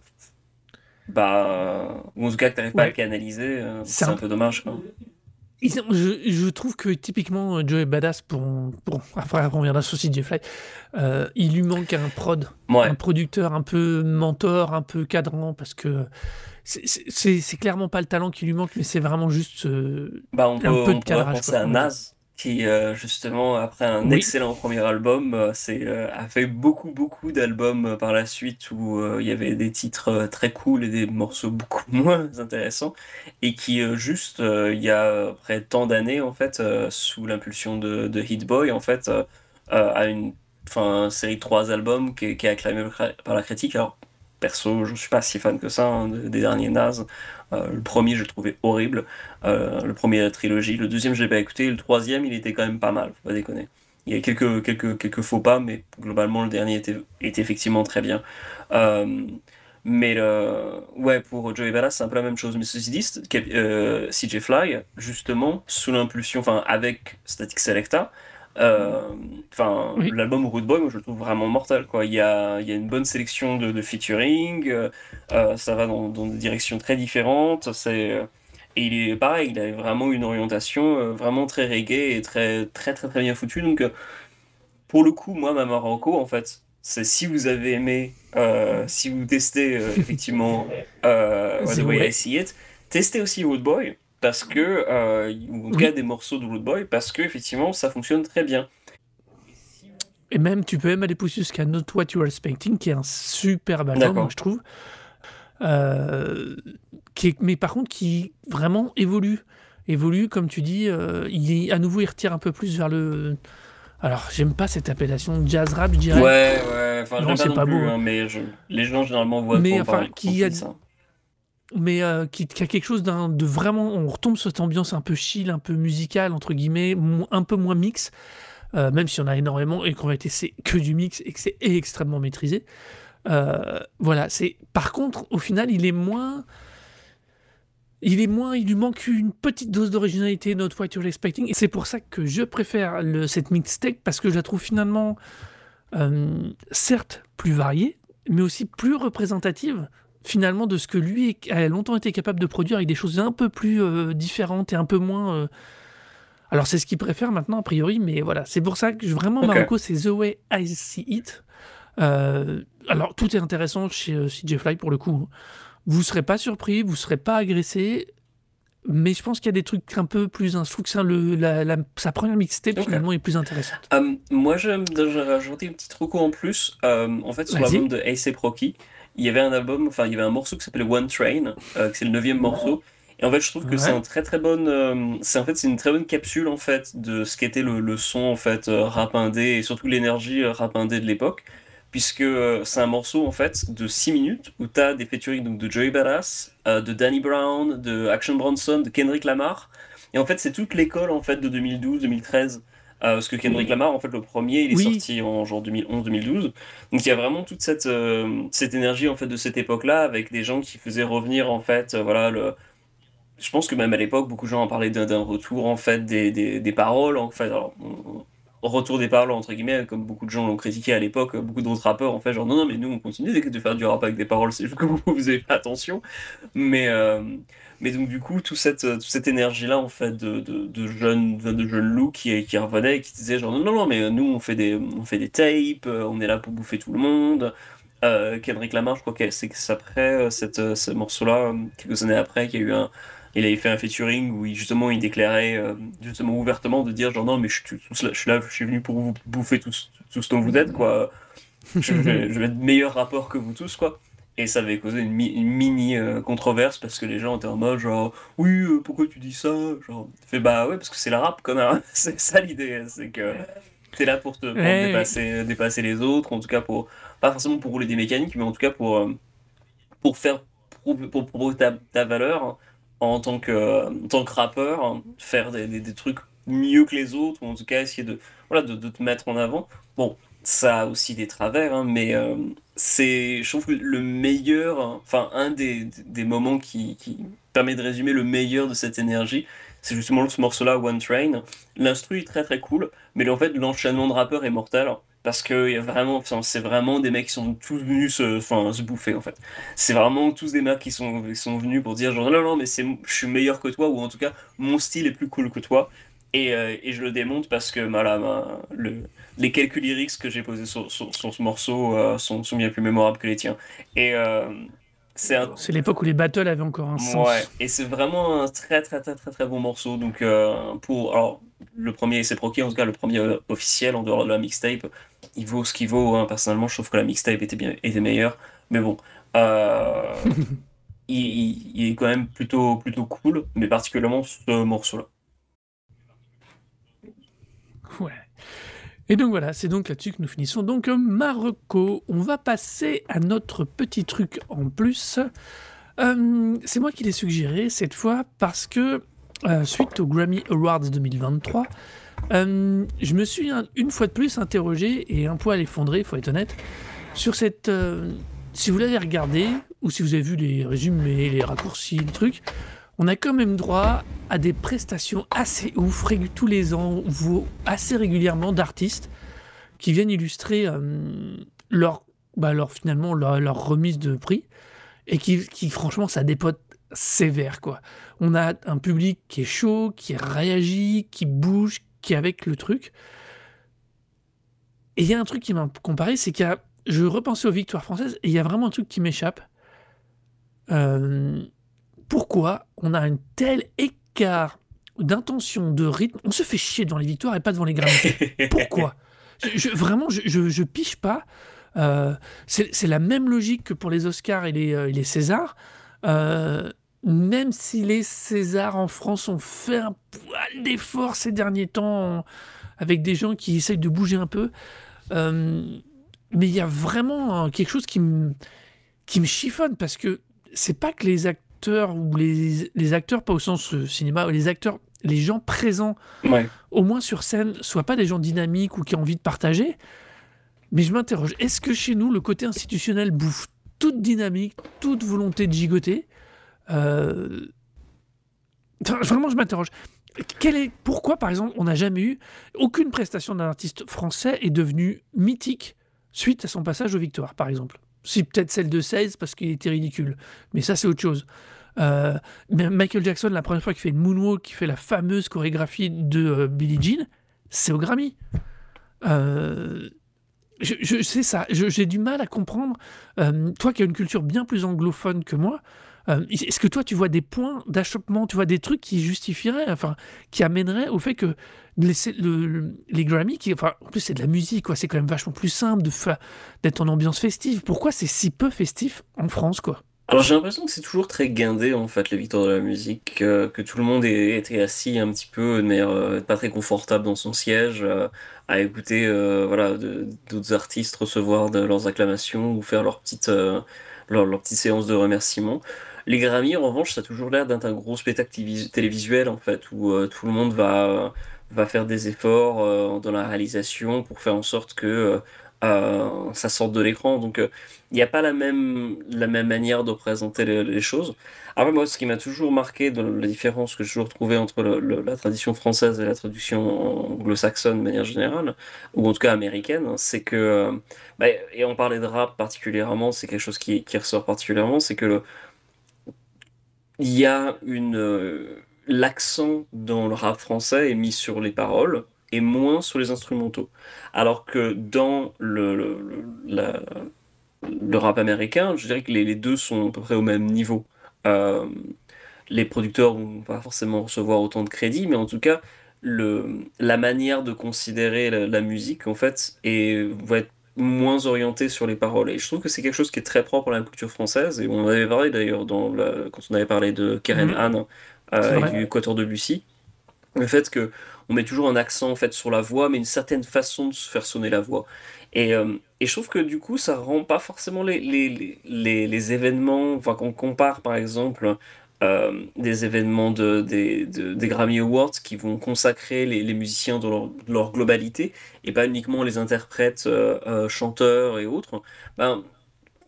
S2: bah, ou en tout cas que t'arrives pas à le canaliser, euh, c'est un... peu dommage. Quoi.
S1: Je, je, trouve que typiquement Joey Badass, pour, pour après on reviendra sur CJ Fly, euh, il lui manque un prod, un producteur un peu mentor, un peu cadrant, parce que c'est clairement pas le talent qui lui manque, mais c'est vraiment juste euh,
S2: bah on un peu de cadrage. C'est un Naz qui euh, justement après un excellent premier album euh, euh, a fait beaucoup beaucoup d'albums par la suite où il y avait des titres très cool et des morceaux beaucoup moins intéressants et qui juste il y a après tant d'années en fait sous l'impulsion de, de Hit Boy en fait a une enfin série de trois albums qui, est acclamée par la critique. Alors perso je suis pas si fan que ça hein, des derniers Nas euh, le premier, je le trouvais horrible. Euh, le premier, la trilogie. Le deuxième, je l'ai pas écouté. Le troisième, il était quand même pas mal, faut pas déconner. Il y a quelques, quelques, quelques faux pas, mais globalement, le dernier était, était effectivement très bien. Euh, mais le... ouais, pour Joey Badass, c'est un peu la même chose. Mais ceci dit, CJ Fly, justement, sous l'impulsion, enfin, avec Static Selecta, euh, enfin, l'album Root Boy, moi je le trouve vraiment mortel. Quoi. Il, y a, il y a une bonne sélection de, de featuring, euh, euh, ça va dans, dans, des directions très différentes. C'est, et il est pareil, il a vraiment une orientation vraiment très reggae et très très très très bien foutue. Donc, pour le coup, moi, ma Marocco, en fait, c'est si vous avez aimé, si vous testez effectivement The Way I See It, testez aussi Root Boy parce que, euh, ou en tout cas des morceaux de Root Boy, parce que effectivement ça fonctionne très bien.
S1: Et même, tu peux même aller pousser jusqu'à Not What You Are Expecting, qui est un super album, je trouve. Euh, qui est, mais par contre, qui vraiment évolue. Évolue, comme tu dis, euh, il, à nouveau, il retire un peu plus vers le. Alors, j'aime pas cette appellation jazz rap, je dirais.
S2: Ouais, ouais, enfin, non, c'est pas, beau. Hein, mais les gens généralement voient
S1: mais, enfin, qui a, ça mais euh, qui, a quelque chose de vraiment. On retombe sur cette ambiance un peu chill, un peu musicale, entre guillemets, un peu moins mix, euh, même s'il y en a énormément et qu'en réalité c'est que du mix et que c'est extrêmement maîtrisé. Euh, voilà, c'est. Par contre, au final, il est moins. Il est moins, il lui manque une petite dose d'originalité, Not What You're Expecting. Et c'est pour ça que je préfère cette mixtape, parce que je la trouve finalement, certes, plus variée, mais aussi plus représentative finalement de ce que lui a longtemps été capable de produire avec des choses un peu plus euh, différentes et un peu moins. Euh, alors c'est ce qu'il préfère maintenant a priori, mais voilà, c'est pour ça que vraiment Marocco c'est The Way I See It. Euh, alors tout est intéressant chez CJ Fly pour le coup. Vous serez pas surpris, vous serez pas agressé, mais je pense qu'il y a des trucs un peu plus. Je trouve que le, la, sa première mixtape finalement est plus intéressante.
S2: moi j'aime rajouter une petite recours en plus. en fait sur l'album de A.C. Proki il y avait un album, enfin il y avait un morceau qui s'appelait One Train, euh, c'est le neuvième morceau. Et en fait, je trouve que c'est un très très bonne, euh, c'est en fait c'est une très bonne capsule en fait de ce qu'était le, le, son en fait euh, rap indé et surtout l'énergie rap indé de l'époque, puisque c'est un morceau en fait de 6 minutes où tu as des featuring donc de Joey Badass, de Danny Brown, de Action Bronson, de Kendrick Lamar. Et en fait, c'est toute l'école en fait de 2012-2013 euh, parce que Kendrick Lamar, en fait, le premier, il est sorti en genre 2011-2012. Donc il y a vraiment toute cette, euh, cette énergie en fait de cette époque-là, avec des gens qui faisaient revenir en fait, euh, voilà, le, je pense que même à l'époque, beaucoup de gens en parlaient d'un retour en fait des, des, des paroles. En fait, alors, retour des paroles entre guillemets, comme beaucoup de gens l'ont critiqué à l'époque, beaucoup d'autres rappeurs en fait genre non non mais nous on continue de faire du rap avec des paroles, c'est juste que vous vous avez pas attention. Mais euh, mais donc du coup toute cette toute cette énergie là en fait de, de, jeunes de jeunes loups qui qui revenaient qui disaient genre non non non mais nous on fait des on fait des tapes, on est là pour bouffer tout le monde. Euh, Kendrick Lamar, je crois que c'est après cette, ce morceau-là, quelques années après, qu'il y a eu un, il avait fait un featuring où il, justement il déclarait euh, justement ouvertement de dire genre non mais je, je, suis là je suis venu pour vous bouffer tous tout ce dont vous êtes quoi. Je, vais, être meilleur rapport que vous tous quoi. Et ça avait causé une, mini euh, controverse parce que les gens étaient en mode genre oui euh, pourquoi tu dis ça? Genre fait bah ouais parce que c'est la rap connard. C'est ça l'idée c'est que t'es là pour te dépasser, dépasser les autres en tout cas pour pas forcément pour rouler des mécaniques mais en tout cas pour pour faire pour, prouver ta, ta valeur en tant que, en tant que rappeur, hein, faire des, des, trucs mieux que les autres, ou en tout cas essayer de, voilà, de, de te mettre en avant. Bon, ça a aussi des travers, hein, mais euh, c'est, je trouve que le meilleur, enfin, un des, des moments qui, qui, permet de résumer le meilleur de cette énergie, c'est justement ce morceau-là, One Train. L'instru est très très cool, mais en fait, l'enchaînement de rappeurs est mortel parce que y a vraiment, c'est vraiment des mecs qui sont tous venus se, enfin, se bouffer en fait. C'est vraiment tous des mecs qui sont, sont venus pour dire genre non non mais c'est, je suis meilleur que toi ou en tout cas mon style est plus cool que toi et, euh, et je le démonte parce que voilà, bah, le, les quelques lyrics que j'ai posés sur, sur, ce morceau euh, sont, sont, bien plus mémorables que les tiens. Et euh,
S1: c'est, l'époque où les battles avaient encore un sens.
S2: Ouais, et c'est vraiment un très très très très très bon morceau. Donc pour alors le premier c'est proqué en tout cas le premier officiel en dehors de la mixtape il vaut ce qu'il vaut. Hein. Personnellement, je trouve que la mixtape était, bien, était meilleure. Mais bon, euh, il, est quand même plutôt, plutôt cool, mais particulièrement ce morceau-là.
S1: Ouais. Et donc voilà, c'est donc là-dessus que nous finissons. Donc Marocco, on va passer à notre petit truc en plus. Euh, c'est moi qui l'ai suggéré cette fois parce que euh, suite au Grammy Awards 2023, euh, je me suis une fois de plus interrogé et un poil effondré, faut être honnête, sur cette. Euh, si vous l'avez regardé ou si vous avez vu les résumés, les raccourcis, le truc, on a quand même droit à des prestations assez ouf tous les ans, assez régulièrement d'artistes qui viennent illustrer euh, leur, bah, finalement leur, remise de prix et qui, qui franchement ça dépote sévère quoi. On a un public qui est chaud, qui réagit, qui bouge, qui est avec le truc. Et il y a un truc qui m'a comparé, c'est qu'il y a, je repensais aux victoires françaises et il y a vraiment un truc qui m'échappe. Euh, pourquoi on a un tel écart d'intention, de rythme On se fait chier devant les victoires et pas devant les Grammys. Pourquoi? Je, Vraiment, je, je, piche pas. Euh, c'est la même logique que pour les Oscars et les, euh, les Césars. Euh, même si les Césars en France ont fait un poil d'effort ces derniers temps, avec des gens qui essayent de bouger un peu, mais il y a vraiment quelque chose qui me, qui me chiffonne, parce que c'est pas que les acteurs, ou les, les acteurs, pas au sens euh, cinéma, les acteurs, les gens présents, au moins sur scène, soient pas des gens dynamiques ou qui ont envie de partager, mais je m'interroge, est-ce que chez nous, le côté institutionnel bouffe toute dynamique, toute volonté de gigoter euh, vraiment, je m'interroge. est, pourquoi, par exemple, on n'a jamais eu aucune prestation d'un artiste français est devenue mythique suite à son passage aux victoires, par exemple? Si peut-être celle de 16 parce qu'il était ridicule, mais ça c'est autre chose. Euh, Michael Jackson, la première fois qu'il fait une moonwalk, qui fait la fameuse chorégraphie de euh, Billie Jean, c'est au Grammy. je, je sais ça, j'ai du mal à comprendre. toi qui as une culture bien plus anglophone que moi, euh, est-ce que toi, tu vois des points d'achoppement, tu vois des trucs qui justifieraient, enfin, qui amèneraient au fait que les, les Grammy, qui, enfin, en plus c'est de la musique, quoi, c'est quand même vachement plus simple d'être en ambiance festive. Pourquoi c'est si peu festif en France, quoi?
S2: Alors j'ai l'impression que c'est toujours très guindé en fait les victoires de la musique, que, tout le monde était assis un petit peu mais euh, pas très confortable dans son siège euh, à écouter voilà d'autres artistes recevoir de leurs acclamations ou faire leur petite leur petite séance de remerciements. Les Grammy, en revanche, ça a toujours l'air d'être un gros spectacle télévisuel, en fait, où euh, tout le monde va, va faire des efforts euh, dans la réalisation pour faire en sorte que ça sort de l'écran. Donc il n'y a pas la même, manière de présenter les, choses. Après, moi, ce qui m'a toujours marqué dans la différence que j'ai toujours trouvé entre la tradition française et la traduction anglo-saxonne de manière générale, ou en tout cas américaine, c'est que, bah, et on parlait de rap particulièrement, c'est quelque chose qui, qui ressort particulièrement, c'est que il y a une, l'accent dans le rap français est mis sur les paroles et moins sur les instrumentaux. Alors que dans le, le, rap américain, je dirais que les, deux sont à peu près au même niveau. Euh, les producteurs vont pas forcément recevoir autant de crédit, mais en tout cas, le, la manière de considérer la, musique, en fait, est, va être moins orientée sur les paroles. Et je trouve que c'est quelque chose qui est très propre à la culture française, et on en avait parlé d'ailleurs quand on avait parlé de Karen mhm. Anne euh, du Quatuor de Lucie. Le fait que on met toujours un accent en fait sur la voix, mais une certaine façon de se faire sonner la voix. Et, euh, et je trouve que du coup, ça rend pas forcément les, les, les, les événements, enfin qu'on compare par exemple euh, des événements de, des, des Grammy Awards qui vont consacrer les, musiciens dans leur, globalité et pas uniquement les interprètes, chanteurs et autres, ben,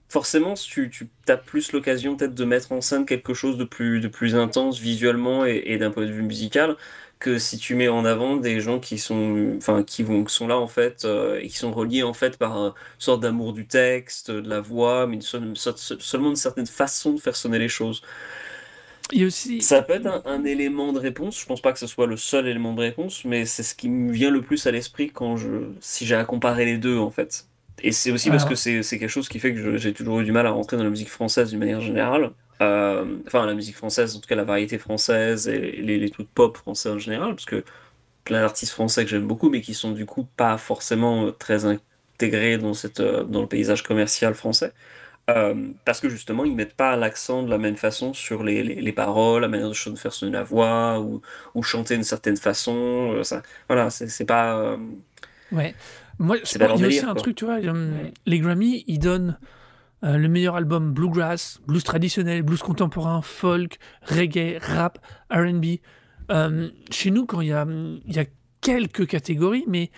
S2: forcément, tu, tu as plus l'occasion peut-être de mettre en scène quelque chose de plus, de plus intense visuellement et, d'un point de vue musical que si tu mets en avant des gens qui sont, enfin, qui vont, sont là en fait euh, et qui sont reliés en fait par une sorte d'amour du texte, de la voix, mais une, seulement une certaine façon de faire sonner les choses.
S1: Aussi...
S2: Ça peut être un, un, élément de réponse. Je pense pas que ce soit le seul élément de réponse, mais c'est ce qui me vient le plus à l'esprit quand je, si j'ai à comparer les deux en fait. Et c'est aussi parce que c'est quelque chose qui fait que j'ai toujours eu du mal à rentrer dans la musique française d'une manière générale. Euh, enfin, la musique française, en tout cas la variété française et les, les trucs pop français en général, parce que plein d'artistes français que j'aime beaucoup, mais qui sont du coup pas forcément euh, très intégrés dans, cette, euh, dans le paysage commercial français. Parce que justement, ils mettent pas l'accent de la même façon sur les, les, les, paroles, la manière de faire sonner la voix, ou, ou chanter d'une certaine façon. ça, voilà, c'est pas.
S1: Ouais. Moi, il y a aussi un truc, tu vois, euh, les Grammy, ils donnent euh, le meilleur album bluegrass, blues traditionnel, blues contemporain, folk, reggae, rap, RB. Euh, chez nous, quand il y a, y a quelques catégories, mais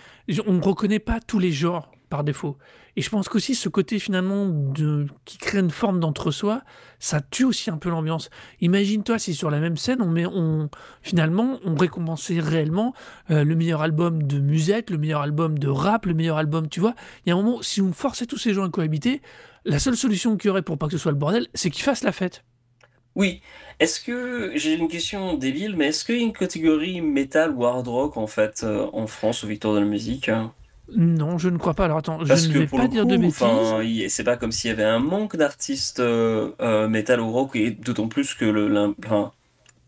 S1: on ne reconnaît pas tous les genres par défaut. Et je pense qu'aussi ce côté finalement qui crée une forme d'entre-soi, ça tue aussi un peu l'ambiance. Imagine-toi si sur la même scène, on met, on, finalement, on récompensait réellement euh, le meilleur album de musette, le meilleur album de rap, le meilleur album, tu vois. Il y a un moment, si on forçait tous ces gens à cohabiter, la seule solution qu'il y aurait pour pas que ce soit le bordel, c'est qu'ils fassent la fête.
S2: Oui. Est-ce que, j'ai une question débile, mais est-ce qu'il y a une catégorie metal ou hard rock en fait euh, en France au Victoire de la musique hein?
S1: Non, je ne crois pas. Alors attends, je ne vais pas dire de bêtises.
S2: C'est pas comme s'il y avait un manque d'artistes euh, euh métal ou rock, et d'autant plus que le,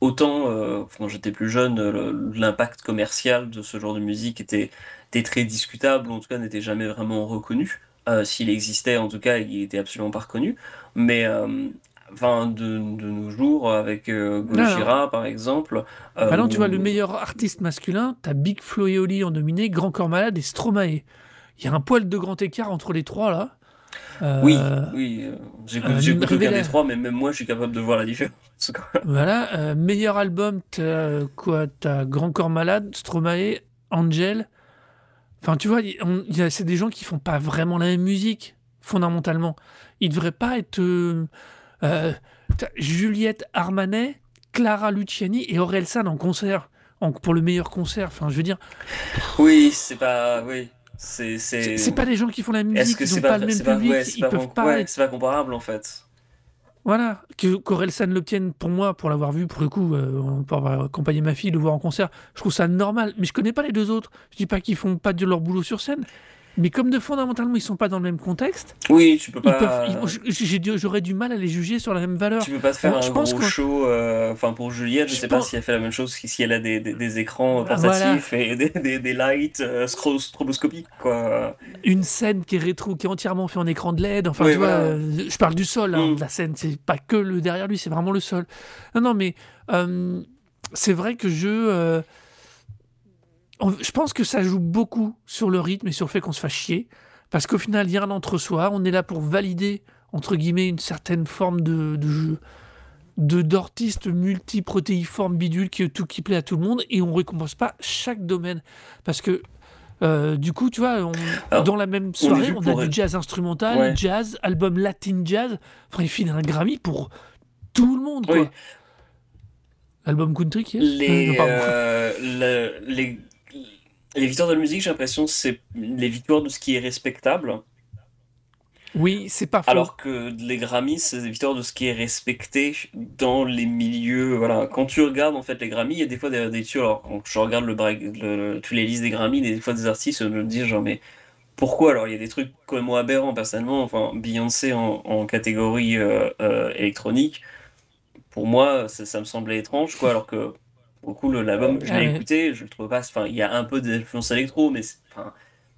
S2: autant euh, quand j'étais plus jeune, l'impact commercial de ce genre de musique était, était très discutable, ou en tout cas n'était jamais vraiment reconnu. Euh, s'il existait, en tout cas, il était absolument pas reconnu. Mais enfin, de, de, nos jours, avec euh, Gojira, par exemple.
S1: Euh, bah non, tu vois, le meilleur artiste masculin, t'as Big Flo et Oli en dominé, Grand Corps Malade et Stromae. Il y a un poil de grand écart entre les trois, là.
S2: Euh, oui, oui. J'écoute aucun des trois, mais même moi, je suis capable de voir la différence.
S1: voilà. meilleur album, t'as quoi T'as Grand Corps Malade, Stromae, Angel. Enfin, tu vois, c'est des gens qui font pas vraiment la même musique, fondamentalement. Ils devraient pas être euh, Juliette Armanet, Clara Luciani et Aurel San en concert. pour le meilleur concert, enfin, je veux dire.
S2: Oui, c'est pas. Oui. C'est,
S1: c'est... pas des gens qui font la musique, ils n'ont pas, le même public, ils peuvent pas.
S2: C'est pas comparable en fait.
S1: Voilà, que qu'Aurel San l'obtienne pour moi, pour l'avoir vu, pour le coup, euh, pour avoir accompagné ma fille, le voir en concert, je trouve ça normal. Mais je connais pas les deux autres. Je dis pas qu'ils font pas de leur boulot sur scène, mais comme de fondamentalement ils sont pas dans le même contexte,
S2: oui, tu peux pas.
S1: J'aurais du mal à les juger sur la même valeur.
S2: Tu peux pas te faire un gros show. Euh, enfin pour Juliette, je, sais pas si elle fait la même chose, si elle a des, des, écrans portatifs et des, des, lights euh, stroboscopiques quoi.
S1: Une scène qui est rétro, qui est entièrement fait en écran de LED. Enfin tu vois, euh, je parle du sol. Hein, mm. La scène, c'est pas que le derrière lui, c'est vraiment le sol. Non non mais c'est vrai que je je pense que ça joue beaucoup sur le rythme et sur le fait qu'on se fasse chier. Parce qu'au final, il y a un entre-soi. On est là pour valider, entre guillemets, une certaine forme de, de de d'artistes multiprotéiformes bidule qui tout qui plaît à tout le monde et on récompense pas chaque domaine parce que Euh, du coup, tu vois, dans la même soirée, on, a du jazz instrumental, jazz, album latin jazz. Enfin, il finit un Grammy pour tout le monde, quoi. Album country qui est
S2: les, euh, les, les victoires de la musique, j'ai l'impression, c'est les victoires de ce qui est respectable.
S1: Oui, c'est pas faux.
S2: Alors que les Grammys, c'est des victoires de ce qui est respecté dans les milieux. Voilà, quand tu regardes en fait les Grammys, il y a des fois des, des Alors quand je regarde le, les listes des Grammys, des fois des artistes me disent genre mais pourquoi alors il y a des trucs quand même aberrants personnellement. Enfin Beyoncé en, catégorie euh, euh, électronique, pour moi ça, ça, me semblait étrange quoi. Alors que beaucoup l'album je l'ai écouté, je le trouve pas. Enfin il y a un peu d'influence électro, mais enfin,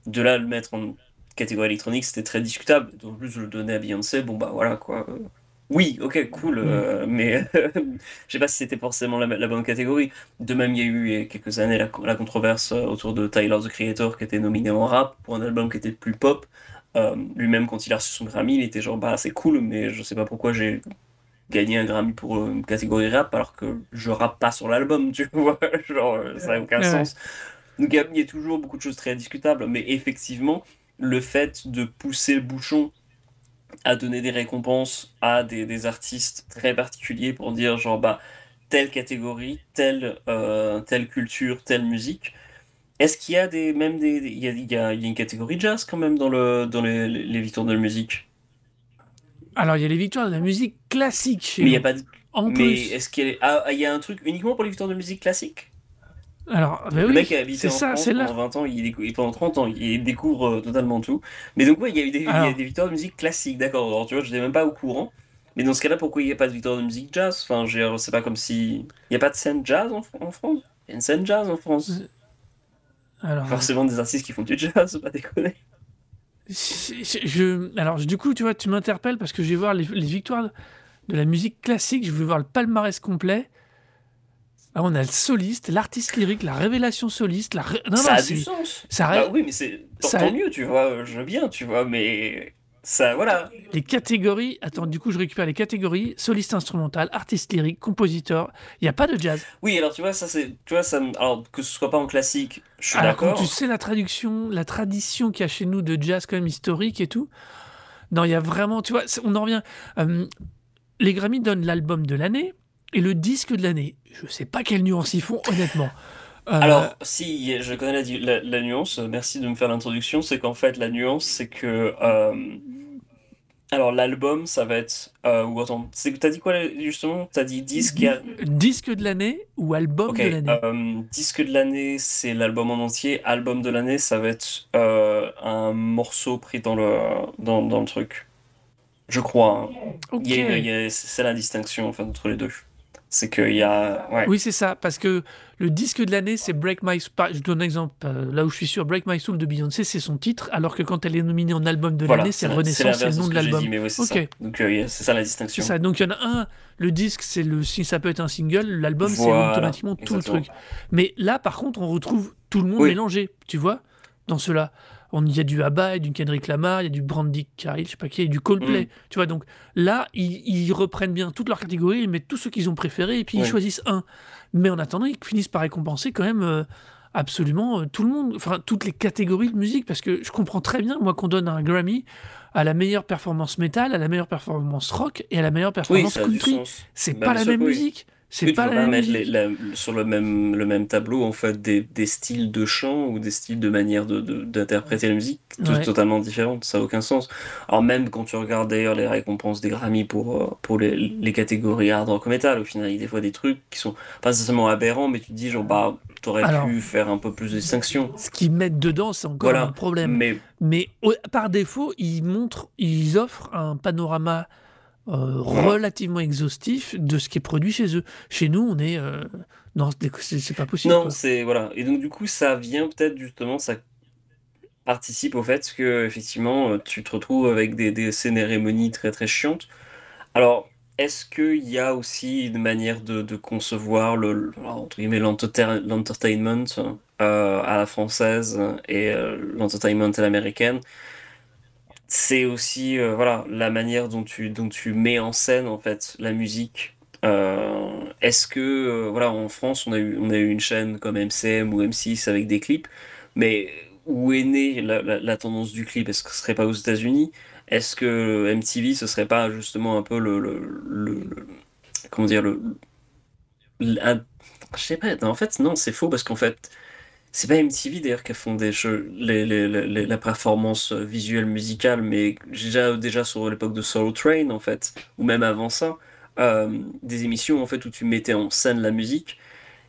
S2: de là le mettre en catégorie électronique, c'était très discutable. En plus, je le donnais à Beyoncé, bon bah voilà quoi. Oui, ok, cool, euh, mais je sais pas si c'était forcément la, bonne catégorie. De même, il y a eu il y a quelques années la, controverse euh, autour de Tyler the Creator qui était nominé en rap pour un album qui était plus pop. Euh, lui-même, quand il a reçu son Grammy, il était genre bah c'est cool, mais je sais pas pourquoi j'ai gagné un Grammy pour une catégorie rap alors que je rappe pas sur l'album, tu vois, genre ça n'a aucun sens. Donc il y, a toujours beaucoup de choses très discutables, mais effectivement, le fait de pousser le bouchon à donner des récompenses à des, artistes très particuliers pour dire genre bah telle catégorie, telle, euh, telle culture, telle musique. Est-ce qu'il y a des même des il y a, y a, une catégorie jazz quand même dans le dans les, les victoires de la musique?
S1: Alors il y a les victoires de la musique classique.
S2: mais il y a pas en mais est-ce qu'il y a ah, y a un truc uniquement pour les victoires de musique classique?
S1: Alors, bah
S2: le
S1: oui,
S2: mec a habité en ça, France pendant 20 ans, il pendant 30 ans, il découvre euh, totalement tout. Mais donc, ouais, il y a eu des, il y a des victoires de musique classique, d'accord. Alors, tu vois, je n'étais même pas au courant. Mais dans ce cas-là, pourquoi il n'y a pas de victoire de musique jazz? Enfin, c'est pas comme si. Il n'y a pas de scène jazz en, France? Il y a une scène jazz en France? Euh, Alors... Forcément des artistes qui font du jazz, pas déconner.
S1: Je, alors, du coup, tu vois, tu m'interpelles parce que je vais voir les, les victoires de la musique classique, je vais voir le palmarès complet. Ah, on a le soliste, l'artiste lyrique, la révélation soliste. La
S2: ça a du sens. Ça bah oui, mais c'est tant, mieux, tu vois. Je veux bien, tu vois, mais ça, voilà.
S1: Les catégories. Attends, du coup, je récupère les catégories soliste instrumental, artiste lyrique, compositeur. Il n'y a pas de jazz.
S2: Oui, alors tu vois, ça c'est, tu vois, ça, alors que ce soit pas en classique, je suis d'accord.
S1: Tu sais la traduction, la tradition qu'il y a chez nous de jazz quand même historique et tout. Non, il y a vraiment, tu vois, on en revient. Euh, les Grammy donnent l'album de l'année et le disque de l'année. Je sais pas quelle nuance ils font, honnêtement.
S2: Euh, Alors, si, je connais la, nuance, merci de me faire l'introduction, c'est qu'en fait, la nuance, c'est que... Euh, alors, l'album, ça va être... Euh, ou attends, t'as dit quoi, justement? T'as dit disque...
S1: Disque de l'année ou album de l'année?
S2: euh, Disque de l'année, c'est l'album en entier. Album de l'année, ça va être un morceau pris dans le, dans, dans le truc. Je crois. Hein. c'est la distinction enfin, entre les deux. C'est qu'il y a.
S1: Oui, c'est ça, parce que le disque de l'année, c'est Break My Soul. Je donne un exemple, euh, là où je suis sûr, Break My Soul de Beyoncé, c'est son titre, alors que quand elle est nominée en album de l'année, c'est Renaissance, c'est le nom de l'album.
S2: ok. Donc euh, c'est ça la distinction.
S1: C'est ça, donc il y en a un, le disque, c'est le, si ça peut être un single, l'album, c'est automatiquement tout le truc. Mais là, par contre, on retrouve tout le monde mélangé, tu vois, dans cela il y a du ABBA, il y a du Kendrick Lamar, il y a du Brandy Carlile, je sais pas qui, il y a du Coldplay. Mm. Tu vois, donc là, ils, reprennent bien toutes leurs catégories, ils mettent tous ceux qu'ils ont préférés et puis ils choisissent un. Mais en attendant, ils finissent par récompenser quand même euh, absolument euh, tout le monde, enfin toutes les catégories de musique, parce que je comprends très bien, moi, qu'on donne un Grammy à la meilleure performance métal, à la meilleure performance rock et à la meilleure performance country. C'est bah, pas la même musique. C'est pas la
S2: mettre sur le même, le même tableau en fait des, des styles de chant ou des styles de manière d'interpréter de, la musique totalement différentes, ça n'a aucun sens. Alors même quand tu regardes d'ailleurs les récompenses des Grammy pour, euh, pour les, les, catégories hard rock metal, au final il y a des fois des trucs qui sont pas nécessairement aberrants, mais tu te dis genre bah t'aurais pu faire un peu plus de distinction.
S1: Ce qu'ils mettent dedans c'est encore un problème. Mais, mais par défaut ils montrent, ils offrent un panorama euh, relativement exhaustif de ce qui est produit chez eux. Chez nous, on est. Euh, non, c'est pas possible.
S2: Non, c'est. Voilà. Et donc, du coup, ça vient peut-être justement, ça participe au fait que, effectivement, euh, tu te retrouves avec des, des cérémonies très très chiantes. Alors, est-ce qu'il y a aussi une manière de, de concevoir le, l'entertainment à la française et l'entertainment à l'américaine? C'est aussi euh, voilà la manière dont tu dont tu mets en scène en fait la musique. Euh, est-ce que euh, voilà en France on a eu on a eu une chaîne comme MCM ou M6 avec des clips, mais où est née la, tendance du clip? Est-ce que ce serait pas aux États-Unis? Est-ce que MTV ce serait pas justement un peu le, le, comment dire le, je sais pas. En fait, non, c'est faux parce qu'en fait, c'est pas MTV d'ailleurs qui a fondé les, les, la performance visuelle musicale, mais déjà déjà sur l'époque de Soul Train en fait, ou même avant ça, euh, des émissions en fait où tu mettais en scène la musique.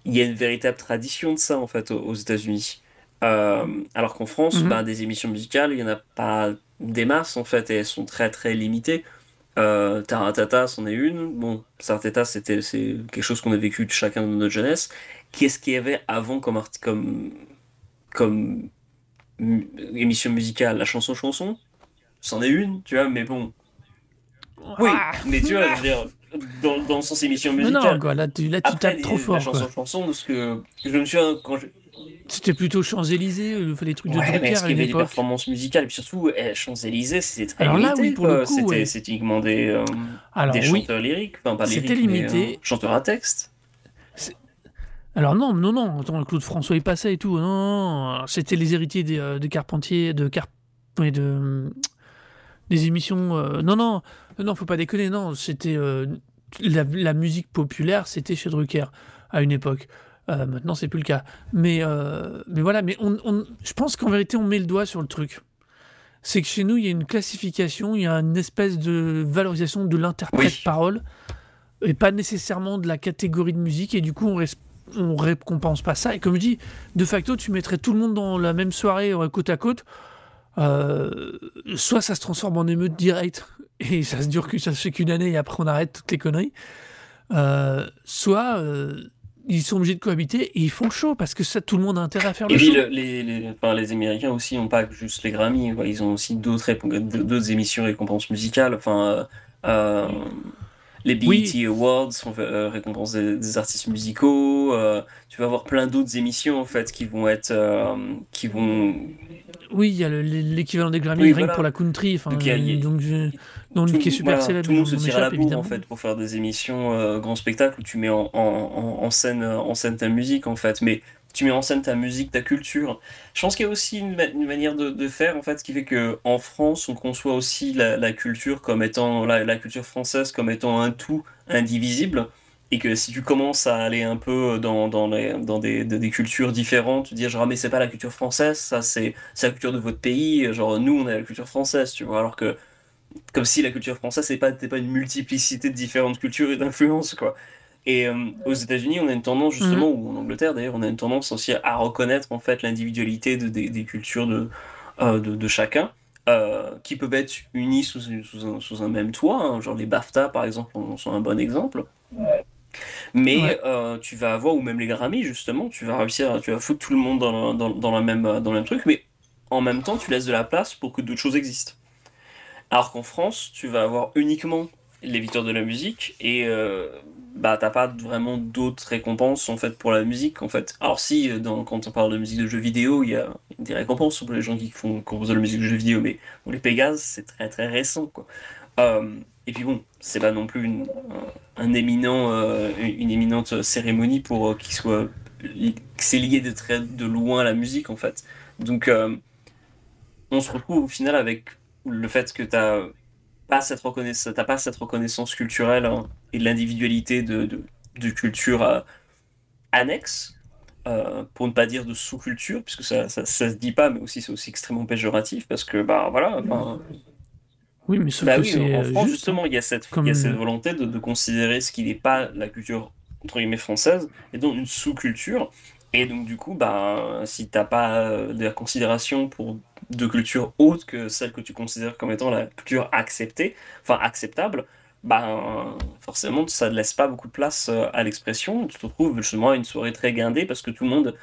S2: Il y a une véritable tradition de ça en fait aux États-Unis. Euh, alors qu'en France, mhm. bah, des émissions musicales, il n'y en a pas des masses en fait, et elles sont très très limitées. Euh, Taratata, c'en est une. Bon, Taratata, c'était c'est quelque chose qu'on a vécu chacun de notre jeunesse. Qu'est-ce qu'il y avait avant comme comme comme émission musicale La chanson chanson, c'en est une, tu vois. Mais bon, oui, mais tu vois, je veux dire, dans, dans le sens émission musicale.
S1: Non, quoi, là tu, là, tu tapes trop fort. La
S2: chanson chanson, parce que je me suis quand je,
S1: c'était plutôt Champs-Élysées, euh, les trucs de
S2: ouais, mais est-ce qu'il y avait des performances musicales Et puis surtout, eh, Champs-Élysées, c'était très Alors limité. Là, oui, pour le coup, c'était uniquement des, euh, des chanteurs lyriques, enfin pas lyriques, limité. Mais, euh, chanteurs à texte.
S1: Alors non, non, non, attends, Claude François est passé et tout. Non, non, non. c'était les héritiers des, euh, de Carpentier, de Carp... de des émissions. non, non, non, faut pas déconner. Non, c'était la, la, musique populaire, c'était chez Drucker à une époque. Euh, maintenant, c'est plus le cas. Mais, euh, mais voilà, mais on, je pense qu'en vérité, on met le doigt sur le truc. C'est que chez nous, il y a une classification, il y a une espèce de valorisation de l'interprète-parole, et pas nécessairement de la catégorie de musique, et du coup, on, on récompense pas ça. Et comme je dis, de facto, tu mettrais tout le monde dans la même soirée, euh, côte à côte, soit ça se transforme en émeute directe, et ça se dure que ça se fait qu'une année, et après on arrête toutes les conneries, soit ils sont obligés de cohabiter et ils font chaud parce que ça, tout le monde a intérêt à faire le
S2: et
S1: show.
S2: Et les, les, enfin, les Américains aussi n'ont pas juste les Grammy, ils ont aussi d'autres émissions récompenses musicales. Enfin, euh, euh les BET Awards font euh, récompense des, artistes musicaux. Euh, tu vas avoir plein d'autres émissions en fait qui vont être, qui vont.
S1: Oui, il y a l'équivalent des Grammy oui, pour la country. Enfin, donc, donc
S2: tout,
S1: qui est super célèbre.
S2: Tout le monde se tire à la bourre en fait pour faire des émissions euh, grand spectacle où tu mets en, en, en, scène, en scène ta musique en fait, mais tu mets en scène ta musique, ta culture. Je pense qu'il y a aussi une, manière de, faire en fait, qui fait que en France on conçoit aussi la, culture comme étant la, culture française comme étant un tout indivisible. Et que si tu commences à aller un peu dans, dans, des, des, cultures différentes, tu dis genre ah, mais c'est pas la culture française, ça c'est la culture de votre pays, genre nous on a la culture française, tu vois, alors que comme si la culture française n'est pas, pas une multiplicité de différentes cultures et d'influences, quoi. Et euh, aux États-Unis, on a une tendance justement, mhm. ou en Angleterre d'ailleurs, on a une tendance aussi à reconnaître en fait l'individualité de, des, cultures de, euh, de, de, chacun, euh, qui peuvent être unies sous, sous, un, sous un, même toit. Hein. genre les BAFTA par exemple en sont un bon exemple. Mais tu vas avoir, ou même les Grammy justement, tu vas réussir, tu vas foutre tout le monde dans, dans, dans, la même, dans le même truc, mais en même temps, tu laisses de la place pour que d'autres choses existent. Alors qu'en France, tu vas avoir uniquement les victoires de la musique et bah t'as pas vraiment d'autres récompenses en fait pour la musique en fait. Alors si dans, quand on parle de musique de jeux vidéo, il y a des récompenses pour les gens qui font composer la musique de jeux vidéo, mais pour les Pégases c'est très très récent quoi. Euh, et puis bon, c'est pas non plus une, un, éminent, euh, une éminente cérémonie pour euh, qu'il soit c'est lié de très de loin à la musique en fait. Donc on se retrouve au final avec le fait que tu n'as pas, cette reconnaissance, pas cette reconnaissance culturelle hein, et de l'individualité de, de, de, culture euh, annexe, euh, pour ne pas dire de sous-culture, puisque ça, ça, ça, se dit pas, mais aussi c'est aussi extrêmement péjoratif, parce que, bah voilà.
S1: oui, mais bah oui,
S2: en France, hein. justement, il y a cette, il y a cette volonté de, de considérer ce qui n'est pas la culture, entre guillemets, française, et donc une sous-culture. Et donc, du coup, bah, si t'as pas euh, de la considération pour de culture autre que celle que tu considères comme étant la culture acceptée, enfin acceptable, ben forcément ça ne laisse pas beaucoup de place euh, à l'expression. Tu te retrouves justement à une soirée très guindée parce que tout le monde,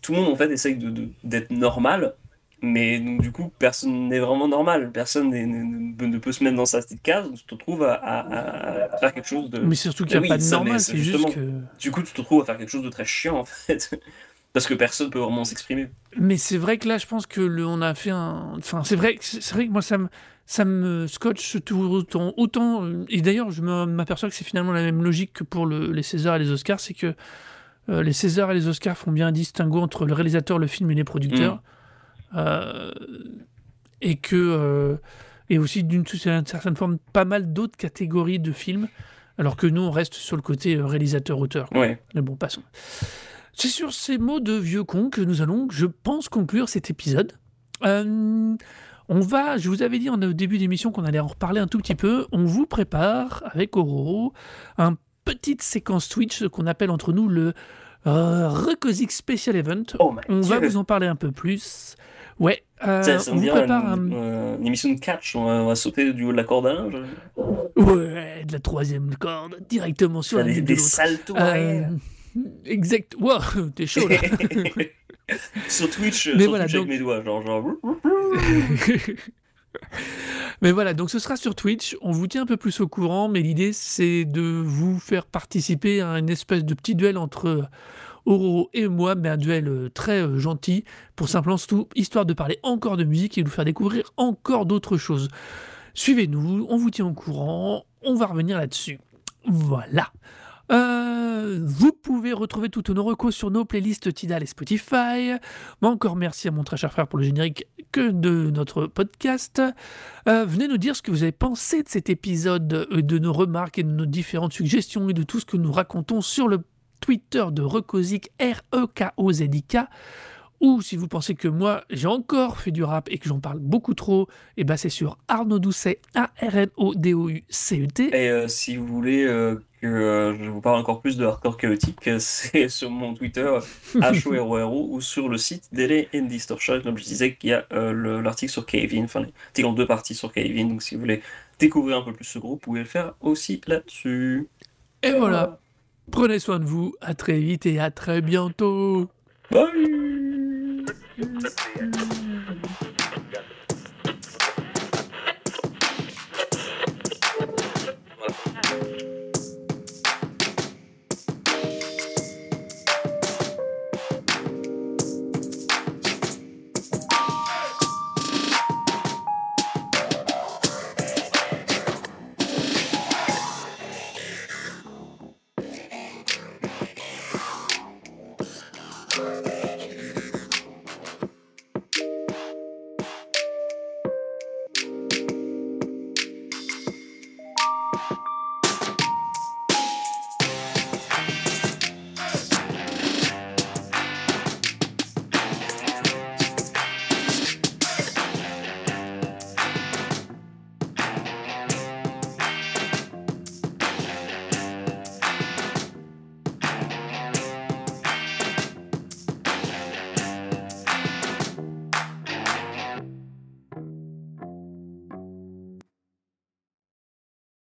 S2: tout le monde en fait essaye de, d'être normal, mais donc du coup personne n'est vraiment normal, personne ne, peut se mettre dans sa petite case, donc tu te retrouves à, faire quelque chose de.
S1: Mais surtout qu'il n'y a ben pas de normal, c'est juste que.
S2: Du coup tu te retrouves à faire quelque chose de très chiant en fait parce que personne peut vraiment s'exprimer.
S1: Mais c'est vrai que là, je pense que le, on a fait un. Enfin, c'est vrai, c'est vrai que moi, ça me, ça me scotche tout autant. autant et d'ailleurs, je m'aperçois que c'est finalement la même logique que pour le, les Césars et les Oscars, c'est que euh, les Césars et les Oscars font bien un distinguo entre le réalisateur, le film et les producteurs. et que et aussi d'une certaine forme pas mal d'autres catégories de films, alors que nous on reste sur le côté réalisateur-auteur.
S2: Ouais.
S1: Mais bon, passons. C'est sur ces mots de vieux con que nous allons, je pense, conclure cet épisode. On va, je vous avais dit en, au début d'émission qu'on allait en reparler un tout petit peu. On vous prépare avec Oro un petite séquence Twitch, qu'on appelle entre nous le euh, Special Event.
S2: Oh
S1: on va vous en parler un peu plus. Ouais, euh,
S2: on vous prépare une, une, émission de catch, on va, sauter du haut de la corde à linge.
S1: Ouais, de la troisième corde, directement sur la
S2: des, des saltos euh,
S1: Exact. Wow, t'es chaud là.
S2: sur Twitch, Mais sur voilà, Twitch donc... avec mes doigts, genre. genre...
S1: Mais voilà, donc ce sera sur Twitch. On vous tient un peu plus au courant, mais l'idée c'est de vous faire participer à une espèce de petit duel entre Oro et moi, mais un duel euh, très euh, gentil pour simplement tout, histoire de parler encore de musique et de vous faire découvrir encore d'autres choses. Suivez-nous, on vous tient au courant, on va revenir là-dessus. Voilà. Euh, vous pouvez retrouver toutes nos recos sur nos playlists Tidal et Spotify. encore merci à mon très cher frère pour le générique que de notre podcast. Euh, venez nous dire ce que vous avez pensé de cet épisode, euh, de nos remarques et de nos différentes suggestions et de tout ce que nous racontons sur le Twitter de Recozic, R-E-K-O-Z-I-K ou si vous pensez que moi j'ai encore fait du rap et que j'en parle beaucoup trop, et eh ben c'est sur Arnaud Doucet, A-R-N-O-D-O-U-C-E-T.
S2: Et euh, si vous voulez euh, que euh, je vous parle encore plus de hardcore chaotique, c'est sur mon Twitter h o r o r o ou sur le site Delay and Distortion, comme je disais, qu'il y a l'article sur Kevin, enfin l'article en deux parties sur Kevin, donc si vous voulez découvrir un peu plus ce groupe, vous pouvez le faire aussi là-dessus.
S1: Et voilà. Prenez soin de vous, à très vite et à très bientôt.
S2: Bye
S3: Bye.